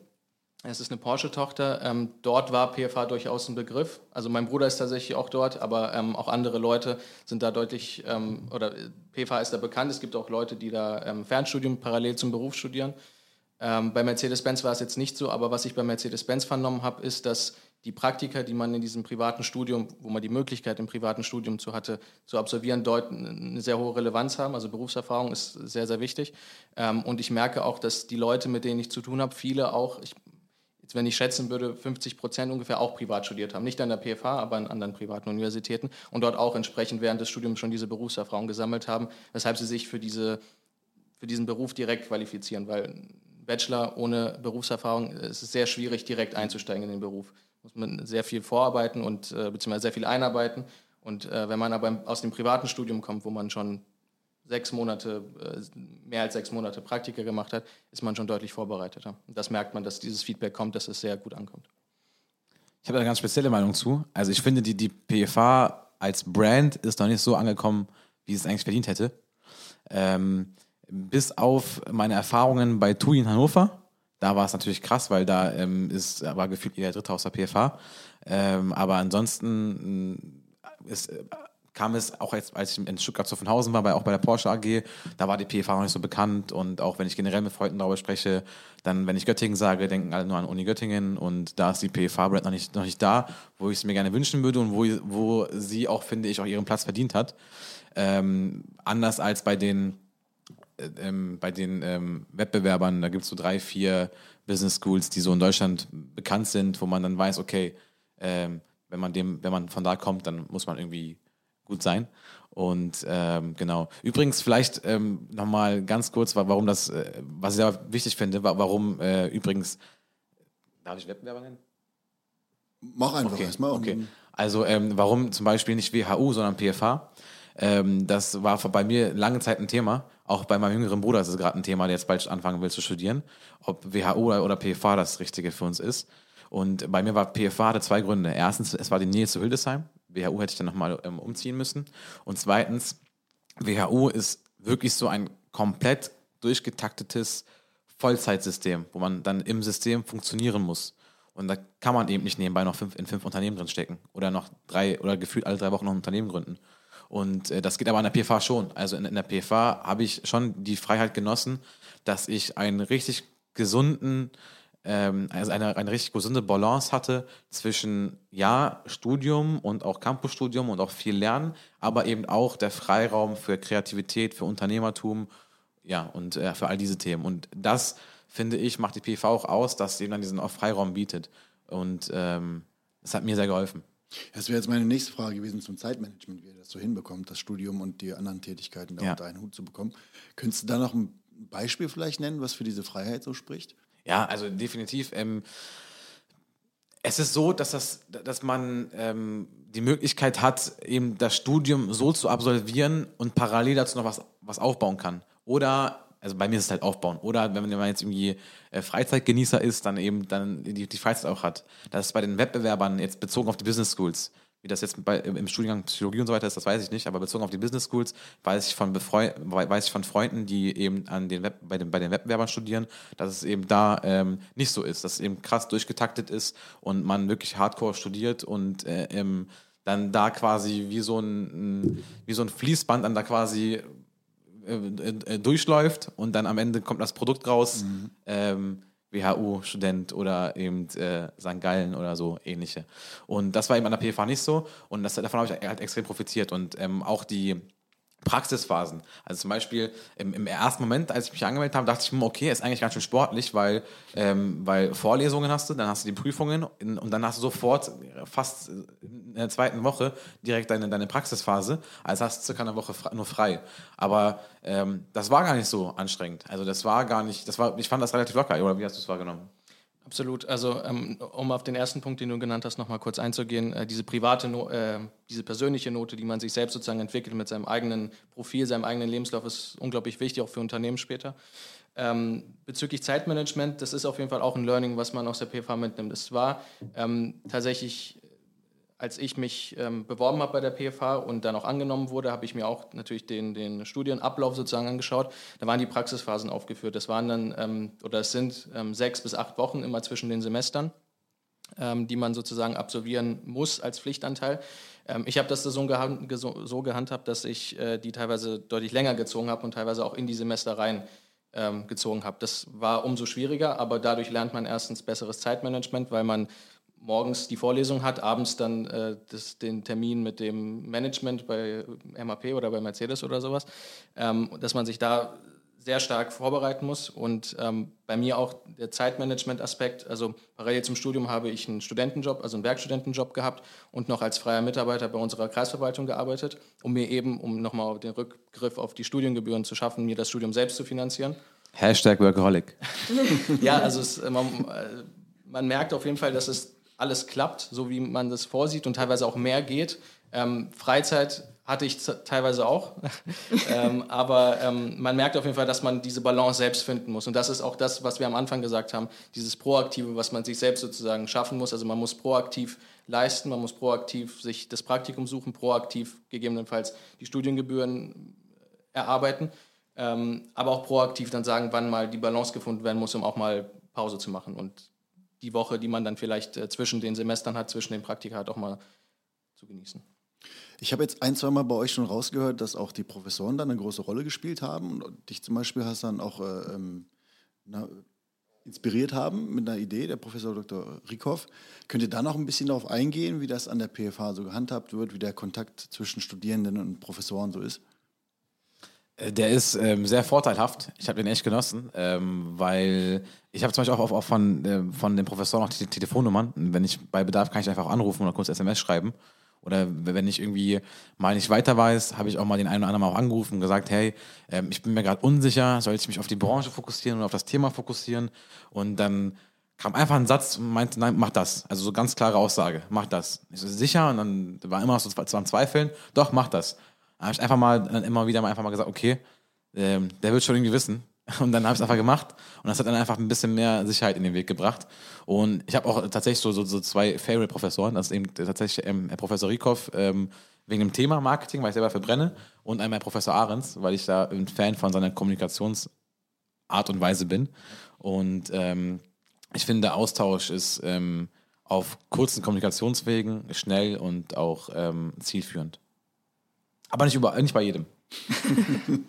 Es ist eine Porsche-Tochter. Ähm, dort war PFA durchaus ein Begriff. Also mein Bruder ist tatsächlich auch dort, aber ähm, auch andere Leute sind da deutlich, ähm, oder äh, PFA ist da bekannt. Es gibt auch Leute, die da ähm, Fernstudium parallel zum Beruf studieren. Ähm, bei Mercedes-Benz war es jetzt nicht so, aber was ich bei Mercedes-Benz vernommen habe, ist, dass die Praktika, die man in diesem privaten Studium, wo man die Möglichkeit im privaten Studium zu hatte, zu absolvieren, dort eine sehr hohe Relevanz haben. Also Berufserfahrung ist sehr, sehr wichtig. Ähm, und ich merke auch, dass die Leute, mit denen ich zu tun habe, viele auch, ich, jetzt wenn ich schätzen würde, 50 Prozent ungefähr auch privat studiert haben. Nicht an der PFH, aber an anderen privaten Universitäten und dort auch entsprechend während des Studiums schon diese Berufserfahrung gesammelt haben, weshalb sie sich für, diese, für diesen Beruf direkt qualifizieren, weil Bachelor ohne Berufserfahrung es ist sehr schwierig, direkt einzusteigen in den Beruf. Muss man sehr viel vorarbeiten und äh, beziehungsweise sehr viel einarbeiten. Und äh, wenn man aber aus dem privaten Studium kommt, wo man schon sechs Monate, äh, mehr als sechs Monate Praktika gemacht hat, ist man schon deutlich vorbereiteter. Und das merkt man, dass dieses Feedback kommt, dass es sehr gut ankommt. Ich habe eine ganz spezielle Meinung zu. Also ich finde, die, die PFA als Brand ist noch nicht so angekommen, wie es eigentlich verdient hätte. Ähm, bis auf meine Erfahrungen bei TUI in Hannover, da war es natürlich krass, weil da ähm, ist, war gefühlt jeder Dritte aus der PFA. Ähm, aber ansonsten mh, ist, äh, kam es auch jetzt, als ich in Stuttgart zu Hausen war, bei, auch bei der Porsche AG, da war die PFA noch nicht so bekannt. Und auch wenn ich generell mit Freunden darüber spreche, dann, wenn ich Göttingen sage, denken alle nur an Uni Göttingen. Und da ist die PFA-Brand noch nicht, noch nicht da, wo ich es mir gerne wünschen würde und wo, wo sie auch, finde ich, auch ihren Platz verdient hat. Ähm, anders als bei den äh, ähm, bei den ähm, Wettbewerbern, da gibt es so drei, vier Business Schools, die so in Deutschland bekannt sind, wo man dann weiß, okay, ähm, wenn man dem, wenn man von da kommt, dann muss man irgendwie gut sein. Und ähm, genau. Übrigens, vielleicht ähm, nochmal ganz kurz, wa- warum das, äh, was ich sehr wichtig finde, wa- warum äh, übrigens, darf ich Wettbewerber nennen? Mach einfach Okay, erstmal. okay. Also ähm, warum zum Beispiel nicht WHU, sondern PFH? Ähm, das war bei mir lange Zeit ein Thema. Auch bei meinem jüngeren Bruder ist es gerade ein Thema, der jetzt bald anfangen will zu studieren, ob WHU oder, oder PFH das Richtige für uns ist. Und bei mir war PFH hatte zwei Gründe. Erstens, es war die Nähe zu Hildesheim. WHU hätte ich dann nochmal ähm, umziehen müssen. Und zweitens, WHU ist wirklich so ein komplett durchgetaktetes Vollzeitsystem, wo man dann im System funktionieren muss. Und da kann man eben nicht nebenbei noch fünf, in fünf Unternehmen drin stecken oder noch drei oder gefühlt alle drei Wochen noch ein Unternehmen gründen. Und äh, das geht aber an der PFA schon. Also in, in der PFA habe ich schon die Freiheit genossen, dass ich einen richtig gesunden ähm, also eine, eine richtig gesunde Balance hatte zwischen ja, Studium und auch Campusstudium und auch viel Lernen, aber eben auch der Freiraum für Kreativität, für Unternehmertum, ja, und äh, für all diese Themen. Und das, finde ich, macht die PV auch aus, dass sie eben dann diesen Freiraum bietet. Und ähm, das hat mir sehr geholfen. Das wäre jetzt meine nächste Frage gewesen zum Zeitmanagement, wie ihr das so hinbekommt, das Studium und die anderen Tätigkeiten da Ja. unter einen Hut zu bekommen. Könntest du da noch ein Beispiel vielleicht nennen, was für diese Freiheit so spricht? Ja, also definitiv. Ähm, es ist so, dass, das, dass man ähm, die Möglichkeit hat, eben das Studium so zu absolvieren und parallel dazu noch was, was aufbauen kann. Oder, also bei mir ist es halt aufbauen. Oder wenn man jetzt irgendwie äh, Freizeitgenießer ist, dann eben dann die, die Freizeit auch hat. Das ist bei den Wettbewerbern jetzt bezogen auf die Business Schools. Wie das jetzt bei, im Studiengang Psychologie und so weiter ist, das weiß ich nicht, aber bezogen auf die Business Schools weiß ich von, Befreu weiß ich von Freunden, die eben an den Web bei, den, bei den Wettbewerbern studieren, dass es eben da ähm, nicht so ist, dass es eben krass durchgetaktet ist und man wirklich hardcore studiert und äh, ähm, dann da quasi wie so ein, wie so ein Fließband dann da quasi äh, äh, durchläuft und dann am Ende kommt das Produkt raus, ähm, WHU-Student oder eben äh, St. Gallen oder so ähnliche. Und das war eben an der PFA nicht so und das, davon habe ich halt extrem profitiert und ähm, auch die Praxisphasen. Also zum Beispiel im, im ersten Moment, als ich mich angemeldet habe, dachte ich, hm, okay, ist eigentlich ganz schön sportlich, weil, ähm, weil Vorlesungen hast du, dann hast du die Prüfungen und dann hast du sofort fast in der zweiten Woche direkt deine, deine Praxisphase. Also hast du circa eine Woche nur frei. Aber ähm, das war gar nicht so anstrengend. Also das war gar nicht, das war, ich fand das relativ locker. Oder wie hast du es wahrgenommen? Absolut. Also ähm, um auf den ersten Punkt, den du genannt hast, nochmal kurz einzugehen, äh, diese private, no äh, diese persönliche Note, die man sich selbst sozusagen entwickelt mit seinem eigenen Profil, seinem eigenen Lebenslauf, ist unglaublich wichtig, auch für Unternehmen später. Ähm, bezüglich Zeitmanagement, das ist auf jeden Fall auch ein Learning, was man aus der PFA mitnimmt. Es war ähm, tatsächlich, als ich mich ähm, beworben habe bei der PFA und dann auch angenommen wurde, habe ich mir auch natürlich den, den Studienablauf sozusagen angeschaut. Da waren die Praxisphasen aufgeführt. Das waren dann, ähm, oder es sind ähm, sechs bis acht Wochen immer zwischen den Semestern, ähm, die man sozusagen absolvieren muss als Pflichtanteil. Ähm, ich habe das so, gehan geso- so gehandhabt, dass ich äh, die teilweise deutlich länger gezogen habe und teilweise auch in die Semester rein ähm, gezogen habe. Das war umso schwieriger, aber dadurch lernt man erstens besseres Zeitmanagement, weil man morgens die Vorlesung hat, abends dann äh, das, den Termin mit dem Management bei MAP oder bei Mercedes oder sowas, ähm, dass man sich da sehr stark vorbereiten muss und ähm, bei mir auch der Zeitmanagement-Aspekt, also parallel zum Studium habe ich einen Studentenjob, also einen Werkstudentenjob gehabt und noch als freier Mitarbeiter bei unserer Kreisverwaltung gearbeitet, um mir eben, um nochmal den Rückgriff auf die Studiengebühren zu schaffen, mir das Studium selbst zu finanzieren. Hashtag Workaholic. Ja, also es, man, äh, man merkt auf jeden Fall, dass es alles klappt, so wie man das vorsieht und teilweise auch mehr geht. Ähm, Freizeit hatte ich teilweise auch, ähm, aber ähm, man merkt auf jeden Fall, dass man diese Balance selbst finden muss. Und das ist auch das, was wir am Anfang gesagt haben, dieses Proaktive, was man sich selbst sozusagen schaffen muss. Also man muss proaktiv leisten, man muss proaktiv sich das Praktikum suchen, proaktiv gegebenenfalls die Studiengebühren erarbeiten, ähm, aber auch proaktiv dann sagen, wann mal die Balance gefunden werden muss, um auch mal Pause zu machen und die Woche, die man dann vielleicht äh, zwischen den Semestern hat, zwischen den Praktika hat, auch mal zu genießen. Ich habe jetzt ein, zwei Mal bei euch schon rausgehört, dass auch die Professoren dann eine große Rolle gespielt haben und dich zum Beispiel hast dann auch äh, ähm, na, inspiriert haben mit einer Idee, der Professor Dr. Rieckhoff. Könnt ihr da noch ein bisschen darauf eingehen, wie das an der PFH so gehandhabt wird, wie der Kontakt zwischen Studierenden und Professoren so ist? Äh, Der ist ähm, sehr vorteilhaft. Ich habe den echt genossen, ähm, weil ich habe zum Beispiel auch, auch von, äh, von den Professoren auch die Telefonnummern. Wenn ich bei Bedarf kann ich einfach anrufen oder kurz SMS schreiben. Oder wenn ich irgendwie mal nicht weiter weiß, habe ich auch mal den einen oder anderen auch angerufen und gesagt, hey, ähm, ich bin mir gerade unsicher, soll ich mich auf die Branche fokussieren oder auf das Thema fokussieren? Und dann kam einfach ein Satz und meinte, nein, mach das. Also so ganz klare Aussage, mach das. Ich so, sicher? Und dann war immer noch so zwei- am Zweifeln, doch, mach das. Habe ich einfach mal, immer wieder mal einfach mal gesagt, okay, ähm, der wird schon irgendwie wissen. Und dann habe ich es einfach gemacht und das hat dann einfach ein bisschen mehr Sicherheit in den Weg gebracht. Und ich habe auch tatsächlich so, so, so zwei Favorite-Professoren, das ist eben tatsächlich ähm, Herr Professor Rieckhoff ähm, wegen dem Thema Marketing, weil ich selber verbrenne, und einmal Herr Professor Ahrens, weil ich da ein Fan von seiner Kommunikationsart und Weise bin. Und ähm, ich finde, Austausch ist ähm, auf kurzen Kommunikationswegen schnell und auch ähm, zielführend. Aber nicht, über, nicht bei jedem.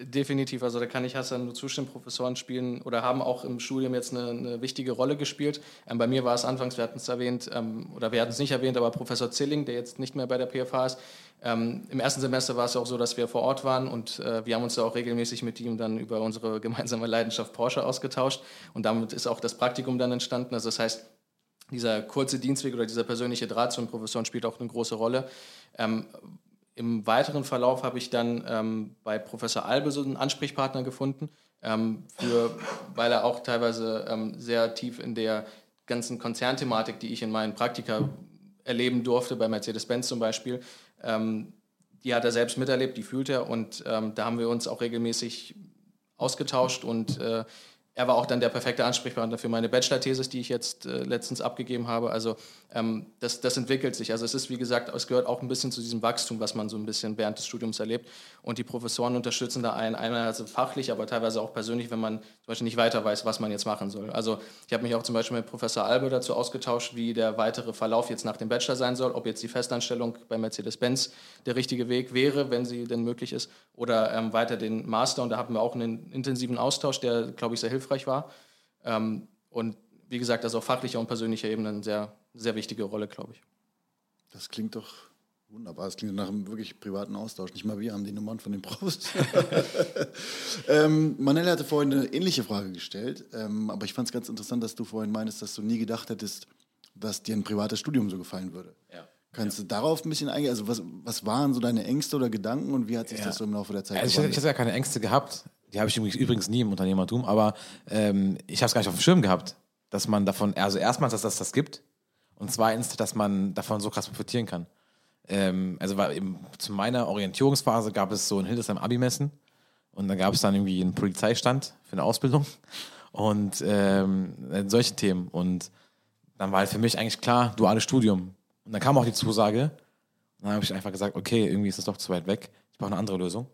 Definitiv, also da kann ich Hassan nur zustimmen. Professoren spielen oder haben auch im Studium jetzt eine, eine wichtige Rolle gespielt. Ähm, bei mir war es anfangs, wir hatten es erwähnt, ähm, oder wir hatten es nicht erwähnt, aber Professor Zilling, der jetzt nicht mehr bei der PFH ist. Ähm, Im ersten Semester war es auch so, dass wir vor Ort waren und äh, wir haben uns da auch regelmäßig mit ihm dann über unsere gemeinsame Leidenschaft Porsche ausgetauscht. Und damit ist auch das Praktikum dann entstanden. Also das heißt, dieser kurze Dienstweg oder dieser persönliche Draht zu den Professoren spielt auch eine große Rolle. Ähm, im weiteren Verlauf habe ich dann ähm, bei Professor Albe so einen Ansprechpartner gefunden, ähm, für, weil er auch teilweise ähm, sehr tief in der ganzen Konzernthematik, die ich in meinen Praktika erleben durfte, bei Mercedes-Benz zum Beispiel, ähm, die hat er selbst miterlebt, die fühlt er und ähm, da haben wir uns auch regelmäßig ausgetauscht und äh, er war auch dann der perfekte Ansprechpartner für meine Bachelor-Thesis, die ich jetzt äh, letztens abgegeben habe. Also ähm, das, das entwickelt sich. Also es ist, wie gesagt, es gehört auch ein bisschen zu diesem Wachstum, was man so ein bisschen während des Studiums erlebt. Und die Professoren unterstützen da einen, einerseits fachlich, aber teilweise auch persönlich, wenn man zum Beispiel nicht weiter weiß, was man jetzt machen soll. Also ich habe mich auch zum Beispiel mit Professor Albe dazu ausgetauscht, wie der weitere Verlauf jetzt nach dem Bachelor sein soll, ob jetzt die Festanstellung bei Mercedes-Benz der richtige Weg wäre, wenn sie denn möglich ist, oder ähm, weiter den Master. Und da hatten wir auch einen intensiven Austausch, der, glaube ich, sehr hilfreich hilfreich war. Ähm, und wie gesagt, das auf fachlicher und persönlicher Ebene eine sehr, sehr wichtige Rolle, glaube ich. Das klingt doch wunderbar. Das klingt nach einem wirklich privaten Austausch. Nicht mal wir haben die Nummern von den Profs. ähm, Manella hatte vorhin eine ähnliche Frage gestellt, ähm, aber ich fand es ganz interessant, dass du vorhin meinst, dass du nie gedacht hättest, dass dir ein privates Studium so gefallen würde. Ja. Kannst ja. du darauf ein bisschen eingehen? Also was, was waren so deine Ängste oder Gedanken und wie hat sich ja. das so im Laufe der Zeit also ich, ich hatte ja keine Ängste gehabt. Die habe ich übrigens nie im Unternehmertum, aber ähm, ich habe es gar nicht auf dem Schirm gehabt, dass man davon, also erstmals, dass das das gibt und zweitens, dass man davon so krass profitieren kann. Ähm, also war eben zu meiner Orientierungsphase gab es so ein Hildesheim Abi-Messen und da gab es dann irgendwie einen Polizeistand für eine Ausbildung und ähm, solche Themen und dann war halt für mich eigentlich klar, duales Studium. Und dann kam auch die Zusage und dann habe ich einfach gesagt, okay, irgendwie ist das doch zu weit weg, ich brauche eine andere Lösung.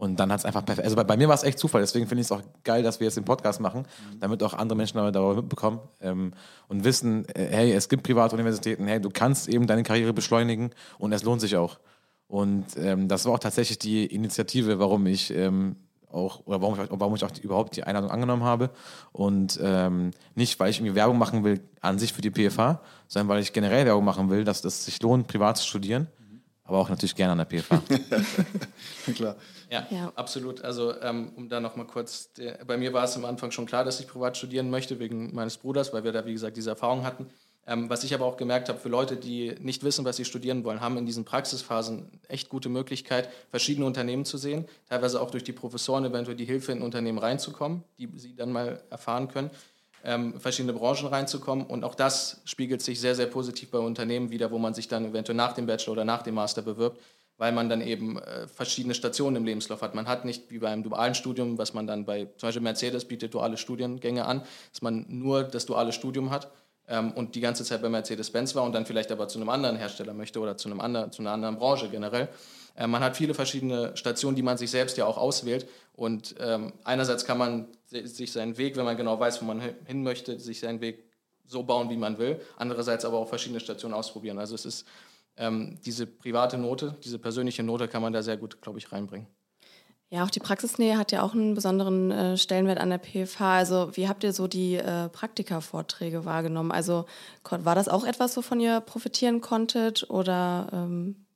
Und dann hat es einfach perfekt. Also bei, bei mir war es echt Zufall. Deswegen finde ich es auch geil, dass wir jetzt den Podcast machen, damit auch andere Menschen darüber mitbekommen ähm, und wissen, äh, hey, es gibt Privatuniversitäten, hey, du kannst eben deine Karriere beschleunigen und es lohnt sich auch. Und ähm, das war auch tatsächlich die Initiative, warum ich ähm, auch, oder warum ich, warum ich auch die, überhaupt die Einladung angenommen habe. Und ähm, nicht, weil ich irgendwie Werbung machen will an sich für die PFA, sondern weil ich generell Werbung machen will, dass es sich lohnt, privat zu studieren, aber auch natürlich gerne an der PFA. Klar. Ja, ja, absolut. Also ähm, um da nochmal kurz, der, bei mir war es am Anfang schon klar, dass ich privat studieren möchte, wegen meines Bruders, weil wir da, wie gesagt, diese Erfahrung hatten. Ähm, was ich aber auch gemerkt habe, für Leute, die nicht wissen, was sie studieren wollen, haben in diesen Praxisphasen echt gute Möglichkeit, verschiedene Unternehmen zu sehen, teilweise auch durch die Professoren eventuell die Hilfe in Unternehmen reinzukommen, die sie dann mal erfahren können, ähm, verschiedene Branchen reinzukommen. Und auch das spiegelt sich sehr, sehr positiv bei Unternehmen wieder, wo man sich dann eventuell nach dem Bachelor oder nach dem Master bewirbt weil man dann eben äh, verschiedene Stationen im Lebenslauf hat. Man hat nicht wie beim dualen Studium, was man dann bei zum Beispiel Mercedes bietet duale Studiengänge an, dass man nur das duale Studium hat ähm, und die ganze Zeit bei Mercedes-Benz war und dann vielleicht aber zu einem anderen Hersteller möchte oder zu, einem anderen, zu einer anderen Branche generell. Äh, man hat viele verschiedene Stationen, die man sich selbst ja auch auswählt und ähm, einerseits kann man sich seinen Weg, wenn man genau weiß, wo man hin möchte, sich seinen Weg so bauen, wie man will. Andererseits aber auch verschiedene Stationen ausprobieren. Also es ist ähm, diese private Note, diese persönliche Note kann man da sehr gut, glaube ich, reinbringen. Ja, auch die Praxisnähe hat ja auch einen besonderen äh, Stellenwert an der PFH. Also wie habt ihr so die äh, Praktika-Vorträge wahrgenommen? Also war das auch etwas, wovon ihr profitieren konntet oder? Ähm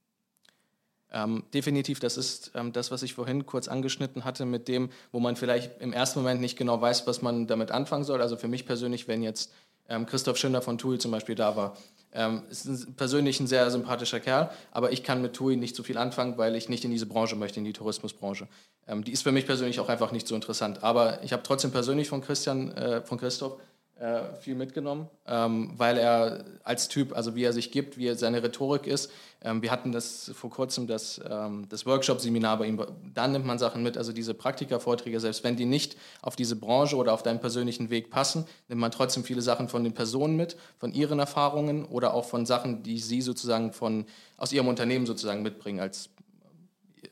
ähm, definitiv, das ist ähm, das, was ich vorhin kurz angeschnitten hatte, mit dem, wo man vielleicht im ersten Moment nicht genau weiß, was man damit anfangen soll. Also für mich persönlich, wenn jetzt ähm, Christoph Schinder von TUI zum Beispiel da war, ähm, ist ein, persönlich ein sehr sympathischer Kerl, aber ich kann mit TUI nicht so viel anfangen, weil ich nicht in diese Branche möchte, in die Tourismusbranche. Ähm, die ist für mich persönlich auch einfach nicht so interessant. Aber ich habe trotzdem persönlich von Christian, äh, von Christoph, äh, viel mitgenommen, ähm, weil er als Typ, also wie er sich gibt, wie er seine Rhetorik ist. Ähm, wir hatten das vor kurzem, das, ähm, das Workshop-Seminar bei ihm. Da nimmt man Sachen mit, also diese Praktika-Vorträge, selbst wenn die nicht auf diese Branche oder auf deinen persönlichen Weg passen, nimmt man trotzdem viele Sachen von den Personen mit, von ihren Erfahrungen oder auch von Sachen, die sie sozusagen von, aus ihrem Unternehmen sozusagen mitbringen, als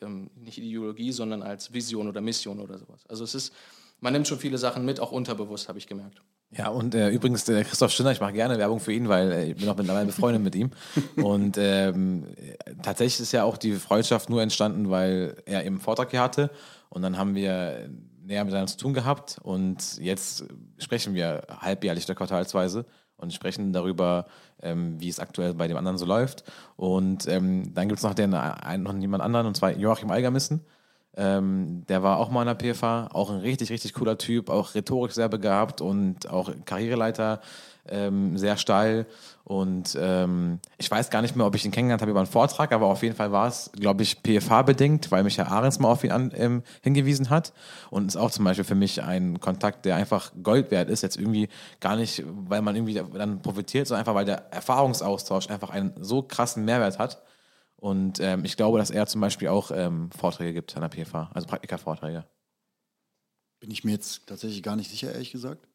ähm, nicht Ideologie, sondern als Vision oder Mission oder sowas. Also es ist, man nimmt schon viele Sachen mit, auch unterbewusst, habe ich gemerkt. Ja, und äh, übrigens, der Christoph Stinner, ich mache gerne Werbung für ihn, weil äh, ich bin auch mittlerweile befreundet mit ihm. Und ähm, tatsächlich ist ja auch die Freundschaft nur entstanden, weil er eben Vortrag hier hatte. Und dann haben wir näher miteinander zu tun gehabt. Und jetzt sprechen wir halbjährlich oder quartalsweise und sprechen darüber, ähm, wie es aktuell bei dem anderen so läuft. Und ähm, dann gibt es noch, den, einen, noch jemand anderen, und zwar Joachim Eigermissen. Ähm, der war auch mal in der PFA, auch ein richtig, richtig cooler Typ, auch rhetorisch sehr begabt und auch Karriereleiter ähm, sehr steil. Und ähm, ich weiß gar nicht mehr, ob ich ihn kennengelernt habe über einen Vortrag, aber auf jeden Fall war es, glaube ich, PFA-bedingt, weil mich Herr Ahrens mal auf ihn an, ähm, hingewiesen hat. Und ist auch zum Beispiel für mich ein Kontakt, der einfach Gold wert ist. Jetzt irgendwie gar nicht, weil man irgendwie dann profitiert, sondern einfach, weil der Erfahrungsaustausch einfach einen so krassen Mehrwert hat. Und ähm, ich glaube, dass er zum Beispiel auch ähm, Vorträge gibt an der PFA, also Praktika-Vorträge. Bin ich mir jetzt tatsächlich gar nicht sicher, ehrlich gesagt.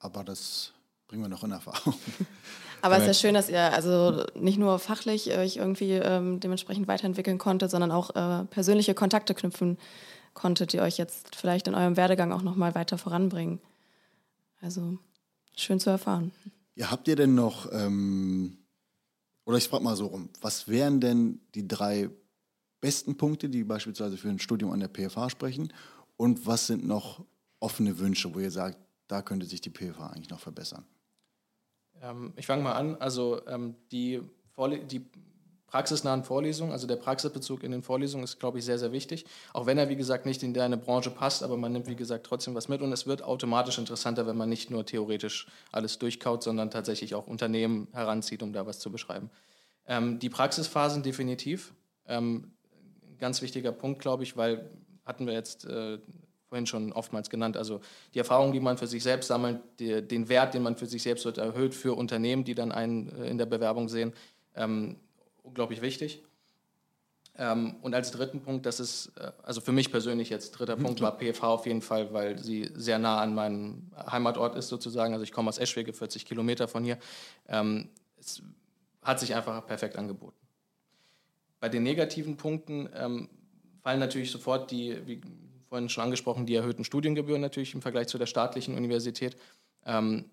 Aber das bringen wir noch in Erfahrung. Aber es ist ja schön, dass ihr also nicht nur fachlich euch irgendwie ähm, dementsprechend weiterentwickeln konntet, sondern auch äh, persönliche Kontakte knüpfen konntet, die euch jetzt vielleicht in eurem Werdegang auch nochmal weiter voranbringen. Also schön zu erfahren. Ja, habt ihr denn noch ähm, oder ich frage mal so rum, was wären denn die drei besten Punkte, die beispielsweise für ein Studium an der PFH sprechen? Und was sind noch offene Wünsche, wo ihr sagt, da könnte sich die PFH eigentlich noch verbessern? Ähm, ich fange mal an. Also ähm, die, Vorle die praxisnahen Vorlesungen, also der Praxisbezug in den Vorlesungen ist, glaube ich, sehr, sehr wichtig. Auch wenn er, wie gesagt, nicht in deine Branche passt, aber man nimmt, wie gesagt, trotzdem was mit und es wird automatisch interessanter, wenn man nicht nur theoretisch alles durchkaut, sondern tatsächlich auch Unternehmen heranzieht, um da was zu beschreiben. Ähm, die Praxisphasen definitiv. Ähm, ganz wichtiger Punkt, glaube ich, weil hatten wir jetzt äh, vorhin schon oftmals genannt, also die Erfahrung, die man für sich selbst sammelt, die, den Wert, den man für sich selbst erhöht für Unternehmen, die dann einen äh, in der Bewerbung sehen, ähm, unglaublich wichtig. Ähm, und als dritten Punkt, das ist, äh, also für mich persönlich jetzt, dritter Punkt war PFH auf jeden Fall, weil sie sehr nah an meinem Heimatort ist sozusagen. Also ich komme aus Eschwege, 40 Kilometer von hier. Ähm, es hat sich einfach perfekt angeboten. Bei den negativen Punkten ähm, fallen natürlich sofort die, wie vorhin schon angesprochen, die erhöhten Studiengebühren natürlich im Vergleich zu der staatlichen Universität. Ähm,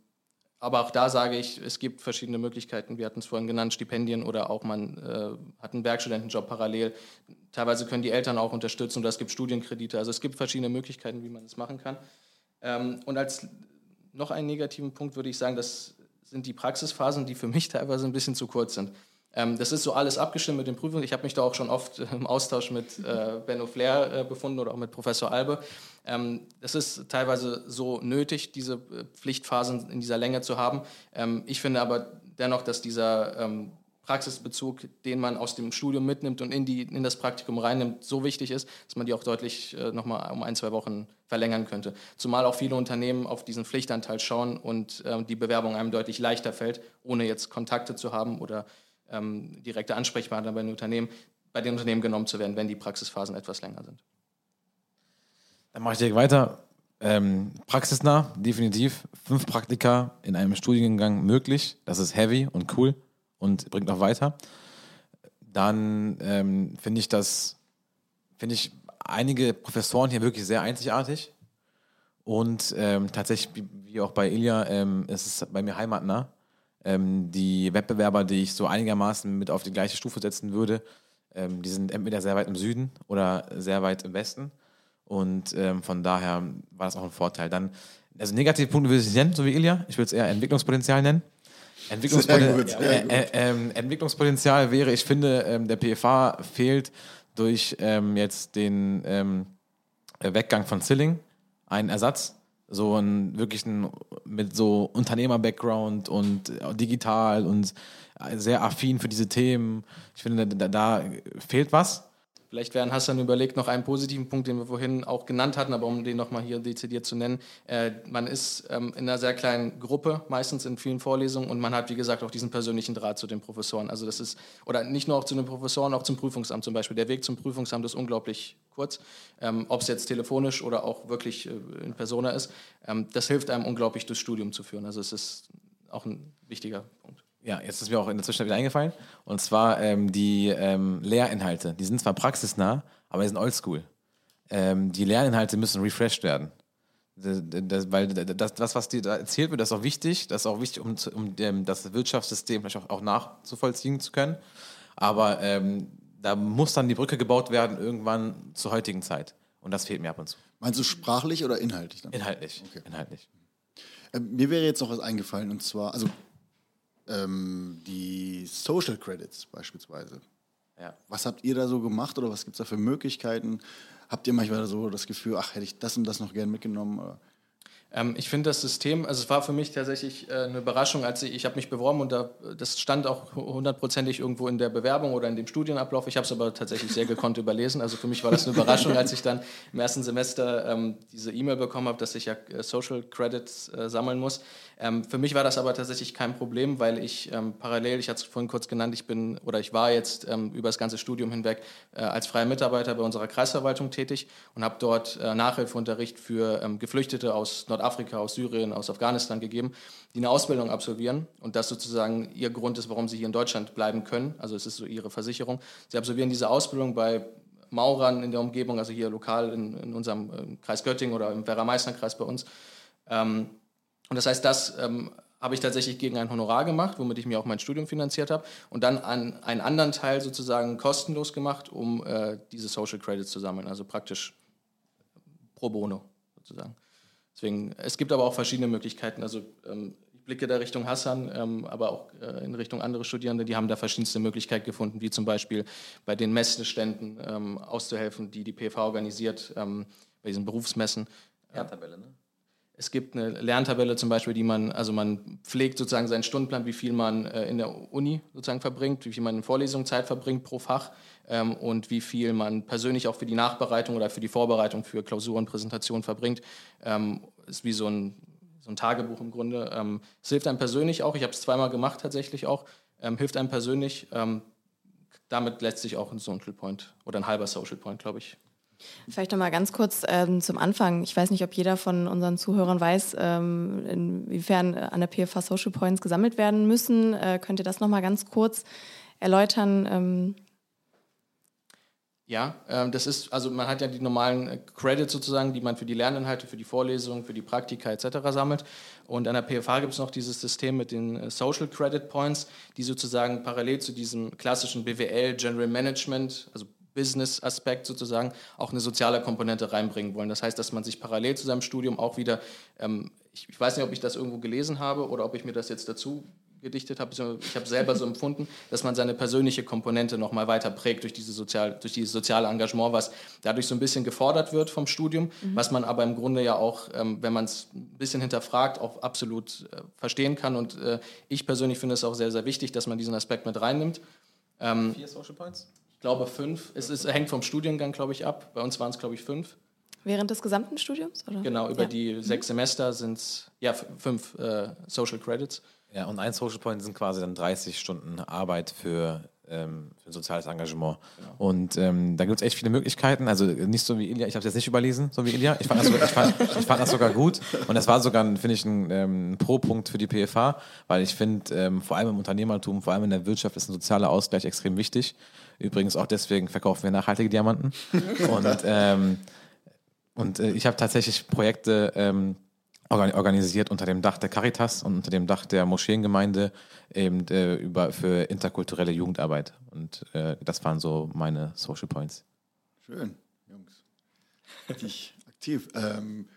aber auch da sage ich, es gibt verschiedene Möglichkeiten. Wir hatten es vorhin genannt, Stipendien oder auch man äh, hat einen Werkstudentenjob parallel. Teilweise können die Eltern auch unterstützen oder es gibt Studienkredite. Also es gibt verschiedene Möglichkeiten, wie man das machen kann. Ähm, und als noch einen negativen Punkt würde ich sagen, das sind die Praxisphasen, die für mich teilweise ein bisschen zu kurz sind. Ähm, das ist so alles abgestimmt mit den Prüfungen. Ich habe mich da auch schon oft im Austausch mit äh, Benno Flair äh, befunden oder auch mit Professor Albe. Ähm, das ist teilweise so nötig, diese äh, Pflichtphasen in dieser Länge zu haben. Ähm, ich finde aber dennoch, dass dieser ähm, Praxisbezug, den man aus dem Studium mitnimmt und in, die, in das Praktikum reinnimmt, so wichtig ist, dass man die auch deutlich äh, nochmal um ein, zwei Wochen verlängern könnte. Zumal auch viele Unternehmen auf diesen Pflichtanteil schauen und äh, die Bewerbung einem deutlich leichter fällt, ohne jetzt Kontakte zu haben oder ähm, direkte Ansprechpartner bei den Unternehmen, bei den Unternehmen genommen zu werden, wenn die Praxisphasen etwas länger sind. Dann mache ich direkt weiter. Ähm, praxisnah, definitiv. Fünf Praktika in einem Studiengang möglich. Das ist heavy und cool und bringt auch weiter. Dann ähm, finde ich das, finde ich einige Professoren hier wirklich sehr einzigartig. Und ähm, tatsächlich, wie auch bei Ilja, ähm, ist es bei mir heimatnah. Ähm, die Wettbewerber, die ich so einigermaßen mit auf die gleiche Stufe setzen würde, ähm, die sind entweder sehr weit im Süden oder sehr weit im Westen. Und ähm, von daher war das auch ein Vorteil. Dann, also negative Punkte würde ich nicht nennen, so wie Ilja. Ich würde es eher Entwicklungspotenzial nennen. Entwicklungspoten gut, äh, äh, äh, Entwicklungspotenzial wäre, ich finde, ähm, der PFA fehlt durch ähm, jetzt den ähm, Weggang von Zilling einen Ersatz so einen wirklichen mit so Unternehmer-Background und äh, digital und sehr affin für diese Themen. Ich finde, da, da fehlt was. Vielleicht wären Hassan überlegt, noch einen positiven Punkt, den wir vorhin auch genannt hatten, aber um den nochmal hier dezidiert zu nennen. Äh, man ist ähm, in einer sehr kleinen Gruppe, meistens in vielen Vorlesungen, und man hat, wie gesagt, auch diesen persönlichen Draht zu den Professoren. Also das ist, oder nicht nur auch zu den Professoren, auch zum Prüfungsamt zum Beispiel. Der Weg zum Prüfungsamt ist unglaublich kurz, ähm, ob es jetzt telefonisch oder auch wirklich äh, in Persona ist. Ähm, das hilft einem unglaublich durchs Studium zu führen. Also es ist auch ein wichtiger Punkt. Ja, jetzt ist mir auch in der Zwischenzeit wieder eingefallen. Und zwar ähm, die ähm, Lehrinhalte. Die sind zwar praxisnah, aber die sind oldschool. Ähm, die Lerninhalte müssen refreshed werden. Das, weil das, das, was dir da erzählt wird, das ist auch wichtig. Das ist auch wichtig, um, um das Wirtschaftssystem vielleicht auch, auch nachzuvollziehen zu können. Aber ähm, da muss dann die Brücke gebaut werden irgendwann zur heutigen Zeit. Und das fehlt mir ab und zu. Meinst du sprachlich oder inhaltlich? Dann? Inhaltlich. Okay. Inhaltlich. Äh, mir wäre jetzt noch was eingefallen und zwar, also ähm, die Social Credits beispielsweise. Ja. Was habt ihr da so gemacht oder was gibt es da für Möglichkeiten? Habt ihr manchmal so das Gefühl, ach, hätte ich das und das noch gern mitgenommen? Oder? Ähm, ich finde das System, also es war für mich tatsächlich äh, eine Überraschung, als ich, ich habe mich beworben und da, das stand auch hundertprozentig irgendwo in der Bewerbung oder in dem Studienablauf. Ich habe es aber tatsächlich sehr gekonnt überlesen. Also für mich war das eine Überraschung, als ich dann im ersten Semester ähm, diese E-Mail bekommen habe, dass ich ja äh, Social Credits äh, sammeln muss. Ähm, für mich war das aber tatsächlich kein Problem, weil ich ähm, parallel, ich hatte es vorhin kurz genannt, ich bin oder ich war jetzt ähm, über das ganze Studium hinweg äh, als freier Mitarbeiter bei unserer Kreisverwaltung tätig und habe dort äh, Nachhilfeunterricht für ähm, Geflüchtete aus Nordafrika, aus Syrien, aus Afghanistan gegeben, die eine Ausbildung absolvieren und das sozusagen ihr Grund ist, warum sie hier in Deutschland bleiben können. Also es ist so ihre Versicherung. Sie absolvieren diese Ausbildung bei Maurern in der Umgebung, also hier lokal in, in unserem äh, Kreis Göttingen oder im Werra-Meißner-Kreis bei uns. Ähm, und das heißt, das ähm, habe ich tatsächlich gegen ein Honorar gemacht, womit ich mir auch mein Studium finanziert habe und dann an einen anderen Teil sozusagen kostenlos gemacht, um äh, diese Social Credits zu sammeln, also praktisch pro bono sozusagen. Deswegen, es gibt aber auch verschiedene Möglichkeiten. Also ähm, ich blicke da Richtung Hassan, ähm, aber auch äh, in Richtung andere Studierende, die haben da verschiedenste Möglichkeiten gefunden, wie zum Beispiel bei den Messeständen ähm, auszuhelfen, die die PV organisiert, ähm, bei diesen Berufsmessen. Ja, Tabelle, ne? Es gibt eine Lerntabelle zum Beispiel, die man, also man pflegt sozusagen seinen Stundenplan, wie viel man äh, in der Uni sozusagen verbringt, wie viel man in Vorlesungen Zeit verbringt pro Fach ähm, und wie viel man persönlich auch für die Nachbereitung oder für die Vorbereitung für Klausuren, Präsentationen verbringt. Ähm, ist wie so ein, so ein Tagebuch im Grunde. Ähm, es hilft einem persönlich auch, ich habe es zweimal gemacht tatsächlich auch, ähm, hilft einem persönlich. Ähm, damit lässt sich auch ein Social Point oder ein halber Social Point, glaube ich, Vielleicht noch mal ganz kurz ähm, zum Anfang. Ich weiß nicht, ob jeder von unseren Zuhörern weiß, ähm, inwiefern an der PFA Social Points gesammelt werden müssen. Äh, könnt ihr das noch mal ganz kurz erläutern? Ähm ja, ähm, das ist, also man hat ja die normalen äh, Credits sozusagen, die man für die Lerninhalte, für die Vorlesungen, für die Praktika etc. sammelt. Und an der PFA gibt es noch dieses System mit den äh, Social Credit Points, die sozusagen parallel zu diesem klassischen BWL General Management, also Business-Aspekt sozusagen auch eine soziale Komponente reinbringen wollen. Das heißt, dass man sich parallel zu seinem Studium auch wieder, ähm, ich, ich, weiß nicht, ob ich das irgendwo gelesen habe oder ob ich mir das jetzt dazu gedichtet habe, ich habe selber so empfunden, dass man seine persönliche Komponente nochmal weiter prägt durch, diese sozial, durch dieses soziale Engagement, was dadurch so ein bisschen gefordert wird vom Studium, mhm. was man aber im Grunde ja auch, ähm, wenn man es ein bisschen hinterfragt, auch absolut äh, verstehen kann. Und äh, ich persönlich finde es auch sehr, sehr wichtig, dass man diesen Aspekt mit reinnimmt. Ähm, Vier Social Points? Glaube fünf. Es ist, hängt vom Studiengang, glaube ich, ab. Bei uns waren es, glaube ich, fünf. Während des gesamten Studiums? Oder? Genau, über ja. die mhm. sechs Semester sind es ja, fünf äh, Social Credits. Ja, und ein Social Point sind quasi dann 30 Stunden Arbeit für ähm, für soziales Engagement. Genau. Und ähm, da gibt es echt viele Möglichkeiten. Also nicht so wie Ilja, ich habe es jetzt nicht überlesen, so wie Ilja. Ich fand das sogar, ich fand, ich fand das sogar gut. Und das war sogar, finde ich, ein ähm, Pro-Punkt für die PFH, weil ich finde, ähm, vor allem im Unternehmertum, vor allem in der Wirtschaft ist ein sozialer Ausgleich extrem wichtig. Übrigens auch deswegen verkaufen wir nachhaltige Diamanten. und ähm, und äh, ich habe tatsächlich Projekte ähm, organisiert unter dem Dach der Caritas und unter dem Dach der Moscheengemeinde eben äh, über, für interkulturelle Jugendarbeit. Und äh, das waren so meine Social Points. Schön, Jungs. Richtig aktiv. Ähm,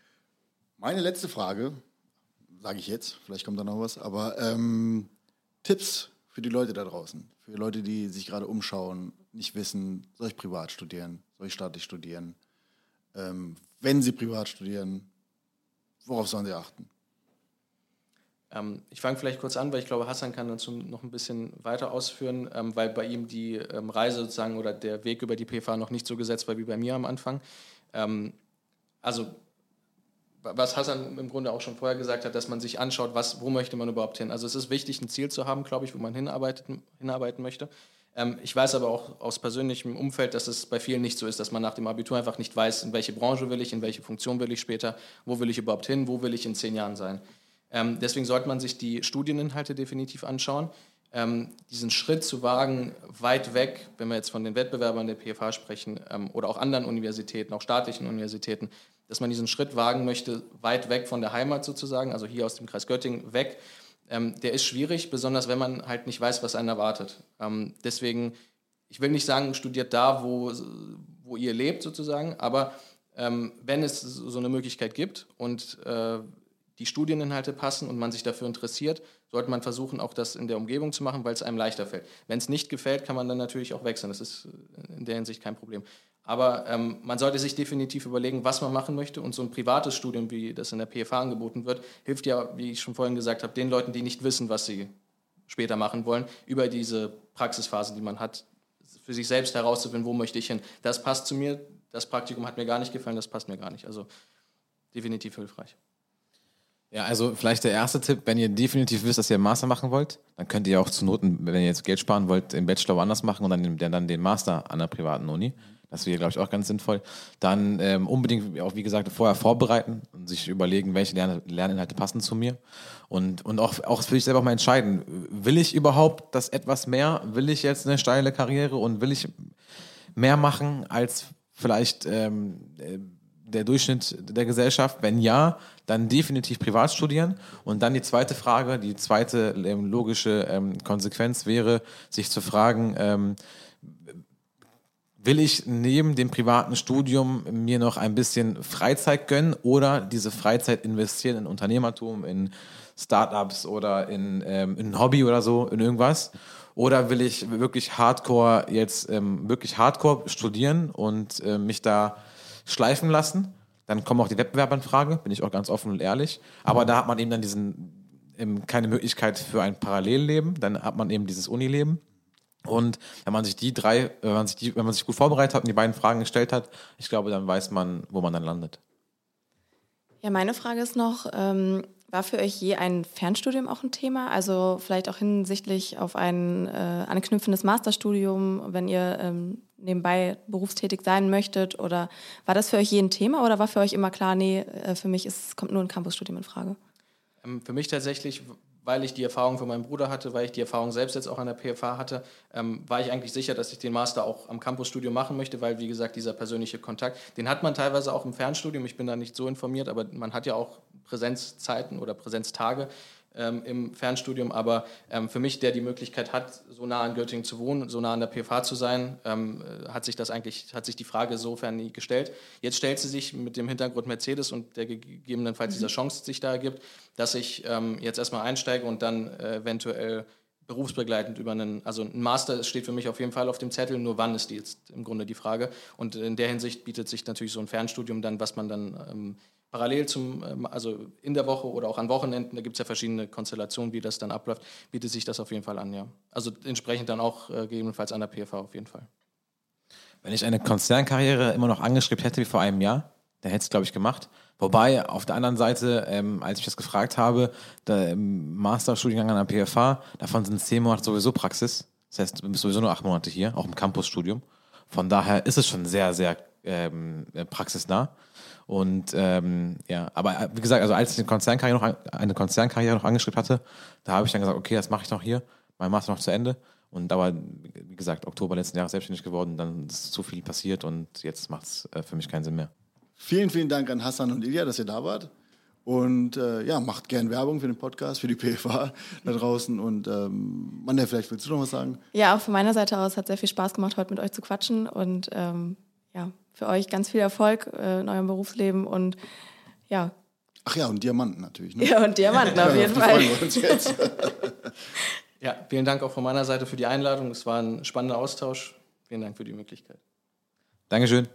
meine letzte Frage, sage ich jetzt, vielleicht kommt da noch was, aber ähm, Tipps für die Leute da draußen, für Leute, die sich gerade umschauen, nicht wissen, soll ich privat studieren, soll ich staatlich studieren? Ähm, wenn sie privat studieren, Worauf sollen sie achten? Ähm, ich fange vielleicht kurz an, weil ich glaube, Hassan kann dazu noch ein bisschen weiter ausführen, ähm, weil bei ihm die ähm, Reise sozusagen oder der Weg über die PFA noch nicht so gesetzt war wie bei mir am Anfang. Ähm, also was Hassan im Grunde auch schon vorher gesagt hat, dass man sich anschaut, was, wo möchte man überhaupt hin. Also es ist wichtig, ein Ziel zu haben, glaube ich, wo man hinarbeiten, hinarbeiten möchte. Ähm, ich weiß aber auch aus persönlichem Umfeld, dass es bei vielen nicht so ist, dass man nach dem Abitur einfach nicht weiß, in welche Branche will ich, in welche Funktion will ich später, wo will ich überhaupt hin, wo will ich in zehn Jahren sein. Ähm, deswegen sollte man sich die Studieninhalte definitiv anschauen. ähm, diesen Schritt zu wagen, weit weg, wenn wir jetzt von den Wettbewerbern der PFH sprechen oder auch anderen Universitäten, auch staatlichen Universitäten, dass man diesen Schritt wagen möchte, weit weg von der Heimat sozusagen, also hier aus dem Kreis Göttingen weg, ähm, der ist schwierig, besonders wenn man halt nicht weiß, was einen erwartet. Ähm, deswegen, ich will nicht sagen, studiert da, wo, wo ihr lebt sozusagen, aber ähm, wenn es so eine Möglichkeit gibt und äh, die Studieninhalte passen und man sich dafür interessiert, sollte man versuchen, auch das in der Umgebung zu machen, weil es einem leichter fällt. Wenn es nicht gefällt, kann man dann natürlich auch wechseln. Das ist in der Hinsicht kein Problem. Aber ähm, man sollte sich definitiv überlegen, was man machen möchte. Und so ein privates Studium, wie das in der PFA angeboten wird, hilft ja, wie ich schon vorhin gesagt habe, den Leuten, die nicht wissen, was sie später machen wollen, über diese Praxisphase, die man hat, für sich selbst herauszufinden, wo möchte ich hin. Das passt zu mir, das Praktikum hat mir gar nicht gefallen, das passt mir gar nicht. Also definitiv hilfreich. Ja, also vielleicht der erste Tipp, wenn ihr definitiv wisst, dass ihr einen Master machen wollt, dann könnt ihr auch zu Noten, wenn ihr jetzt Geld sparen wollt, den Bachelor woanders machen und dann, dann den Master an der privaten Uni. Das wäre, glaube ich, auch ganz sinnvoll. Dann ähm, unbedingt auch, wie gesagt, vorher vorbereiten und sich überlegen, welche Lern Lerninhalte passen zu mir. Und, und auch, auch für sich selber mal entscheiden, will ich überhaupt das etwas mehr? Will ich jetzt eine steile Karriere und will ich mehr machen als vielleicht ähm, äh, der Durchschnitt der Gesellschaft? Wenn ja, dann definitiv privat studieren. Und dann die zweite Frage, die zweite ähm, logische ähm, Konsequenz wäre, sich zu fragen, ähm, will ich neben dem privaten Studium mir noch ein bisschen Freizeit gönnen oder diese Freizeit investieren in Unternehmertum, in Startups oder in, ähm, in ein Hobby oder so, in irgendwas? Oder will ich wirklich hardcore jetzt ähm, wirklich hardcore studieren und äh, mich da schleifen lassen. Dann kommen auch die Wettbewerber in Frage, bin ich auch ganz offen und ehrlich. Aber da hat man eben dann diesen, eben keine Möglichkeit für ein Parallelleben. Dann hat man eben dieses Unileben. Und wenn man sich die drei, wenn man sich, die, wenn man sich gut vorbereitet hat und die beiden Fragen gestellt hat, ich glaube, dann weiß man, wo man dann landet. Ja, meine Frage ist noch, ähm, war für euch je ein Fernstudium auch ein Thema? Also vielleicht auch hinsichtlich auf ein äh, anknüpfendes Masterstudium, wenn ihr ähm, nebenbei berufstätig sein möchtet? Oder war das für euch je ein Thema oder war für euch immer klar, nee, äh, für mich ist, kommt nur ein Campusstudium in Frage? Ähm, für mich tatsächlich, weil ich die Erfahrung von meinem Bruder hatte, weil ich die Erfahrung selbst jetzt auch an der PFA hatte, ähm, war ich eigentlich sicher, dass ich den Master auch am Campusstudium machen möchte, weil, wie gesagt, dieser persönliche Kontakt, den hat man teilweise auch im Fernstudium. Ich bin da nicht so informiert, aber man hat ja auch Präsenzzeiten oder Präsenztage ähm, im Fernstudium, aber ähm, für mich, der die Möglichkeit hat, so nah an Göttingen zu wohnen, so nah an der PFH zu sein, ähm, äh, hat sich das eigentlich, hat sich die Frage sofern nie gestellt. Jetzt stellt sie sich mit dem Hintergrund Mercedes und der gegebenenfalls mhm. dieser Chance sich da ergibt, dass ich ähm, jetzt erstmal einsteige und dann äh, eventuell berufsbegleitend über einen, also ein Master steht für mich auf jeden Fall auf dem Zettel, nur wann ist die jetzt im Grunde die Frage. Und in der Hinsicht bietet sich natürlich so ein Fernstudium dann, was man dann ähm, parallel zum, ähm, also in der Woche oder auch an Wochenenden, da gibt es ja verschiedene Konstellationen, wie das dann abläuft, bietet sich das auf jeden Fall an, ja. Also entsprechend dann auch äh, gegebenenfalls an der PFA auf jeden Fall. Wenn ich eine Konzernkarriere immer noch angestrebt hätte wie vor einem Jahr, dann hätte ich es, glaube ich, gemacht. Wobei, auf der anderen Seite, ähm, als ich das gefragt habe, der Masterstudiengang an der PFA, davon sind zehn Monate sowieso Praxis. Das heißt, du bist sowieso nur acht Monate hier, auch im Campusstudium. Von daher ist es schon sehr, sehr ähm, praxisnah. Und ähm, ja, aber äh, wie gesagt, also als ich eine Konzernkarriere noch, eine Konzernkarriere noch angeschrieben hatte, da habe ich dann gesagt, okay, das mache ich noch hier, mein Master noch zu Ende. Und aber, wie gesagt, Oktober letzten Jahres selbstständig geworden, dann ist zu viel passiert und jetzt macht es äh, für mich keinen Sinn mehr. Vielen, vielen Dank an Hassan und Ilja, dass ihr da wart. Und äh, ja, macht gern Werbung für den Podcast, für die PFA da draußen. Und ähm, Manda, vielleicht willst du noch was sagen? Ja, auch von meiner Seite aus hat sehr viel Spaß gemacht, heute mit euch zu quatschen. Und ähm, ja, für euch ganz viel Erfolg äh, in eurem Berufsleben und ja. Ach ja, und Diamanten natürlich. Ne? Ja, und Diamanten auf jeden Fall. Wir uns jetzt. ja, vielen Dank auch von meiner Seite für die Einladung. Es war ein spannender Austausch. Vielen Dank für die Möglichkeit. Dankeschön.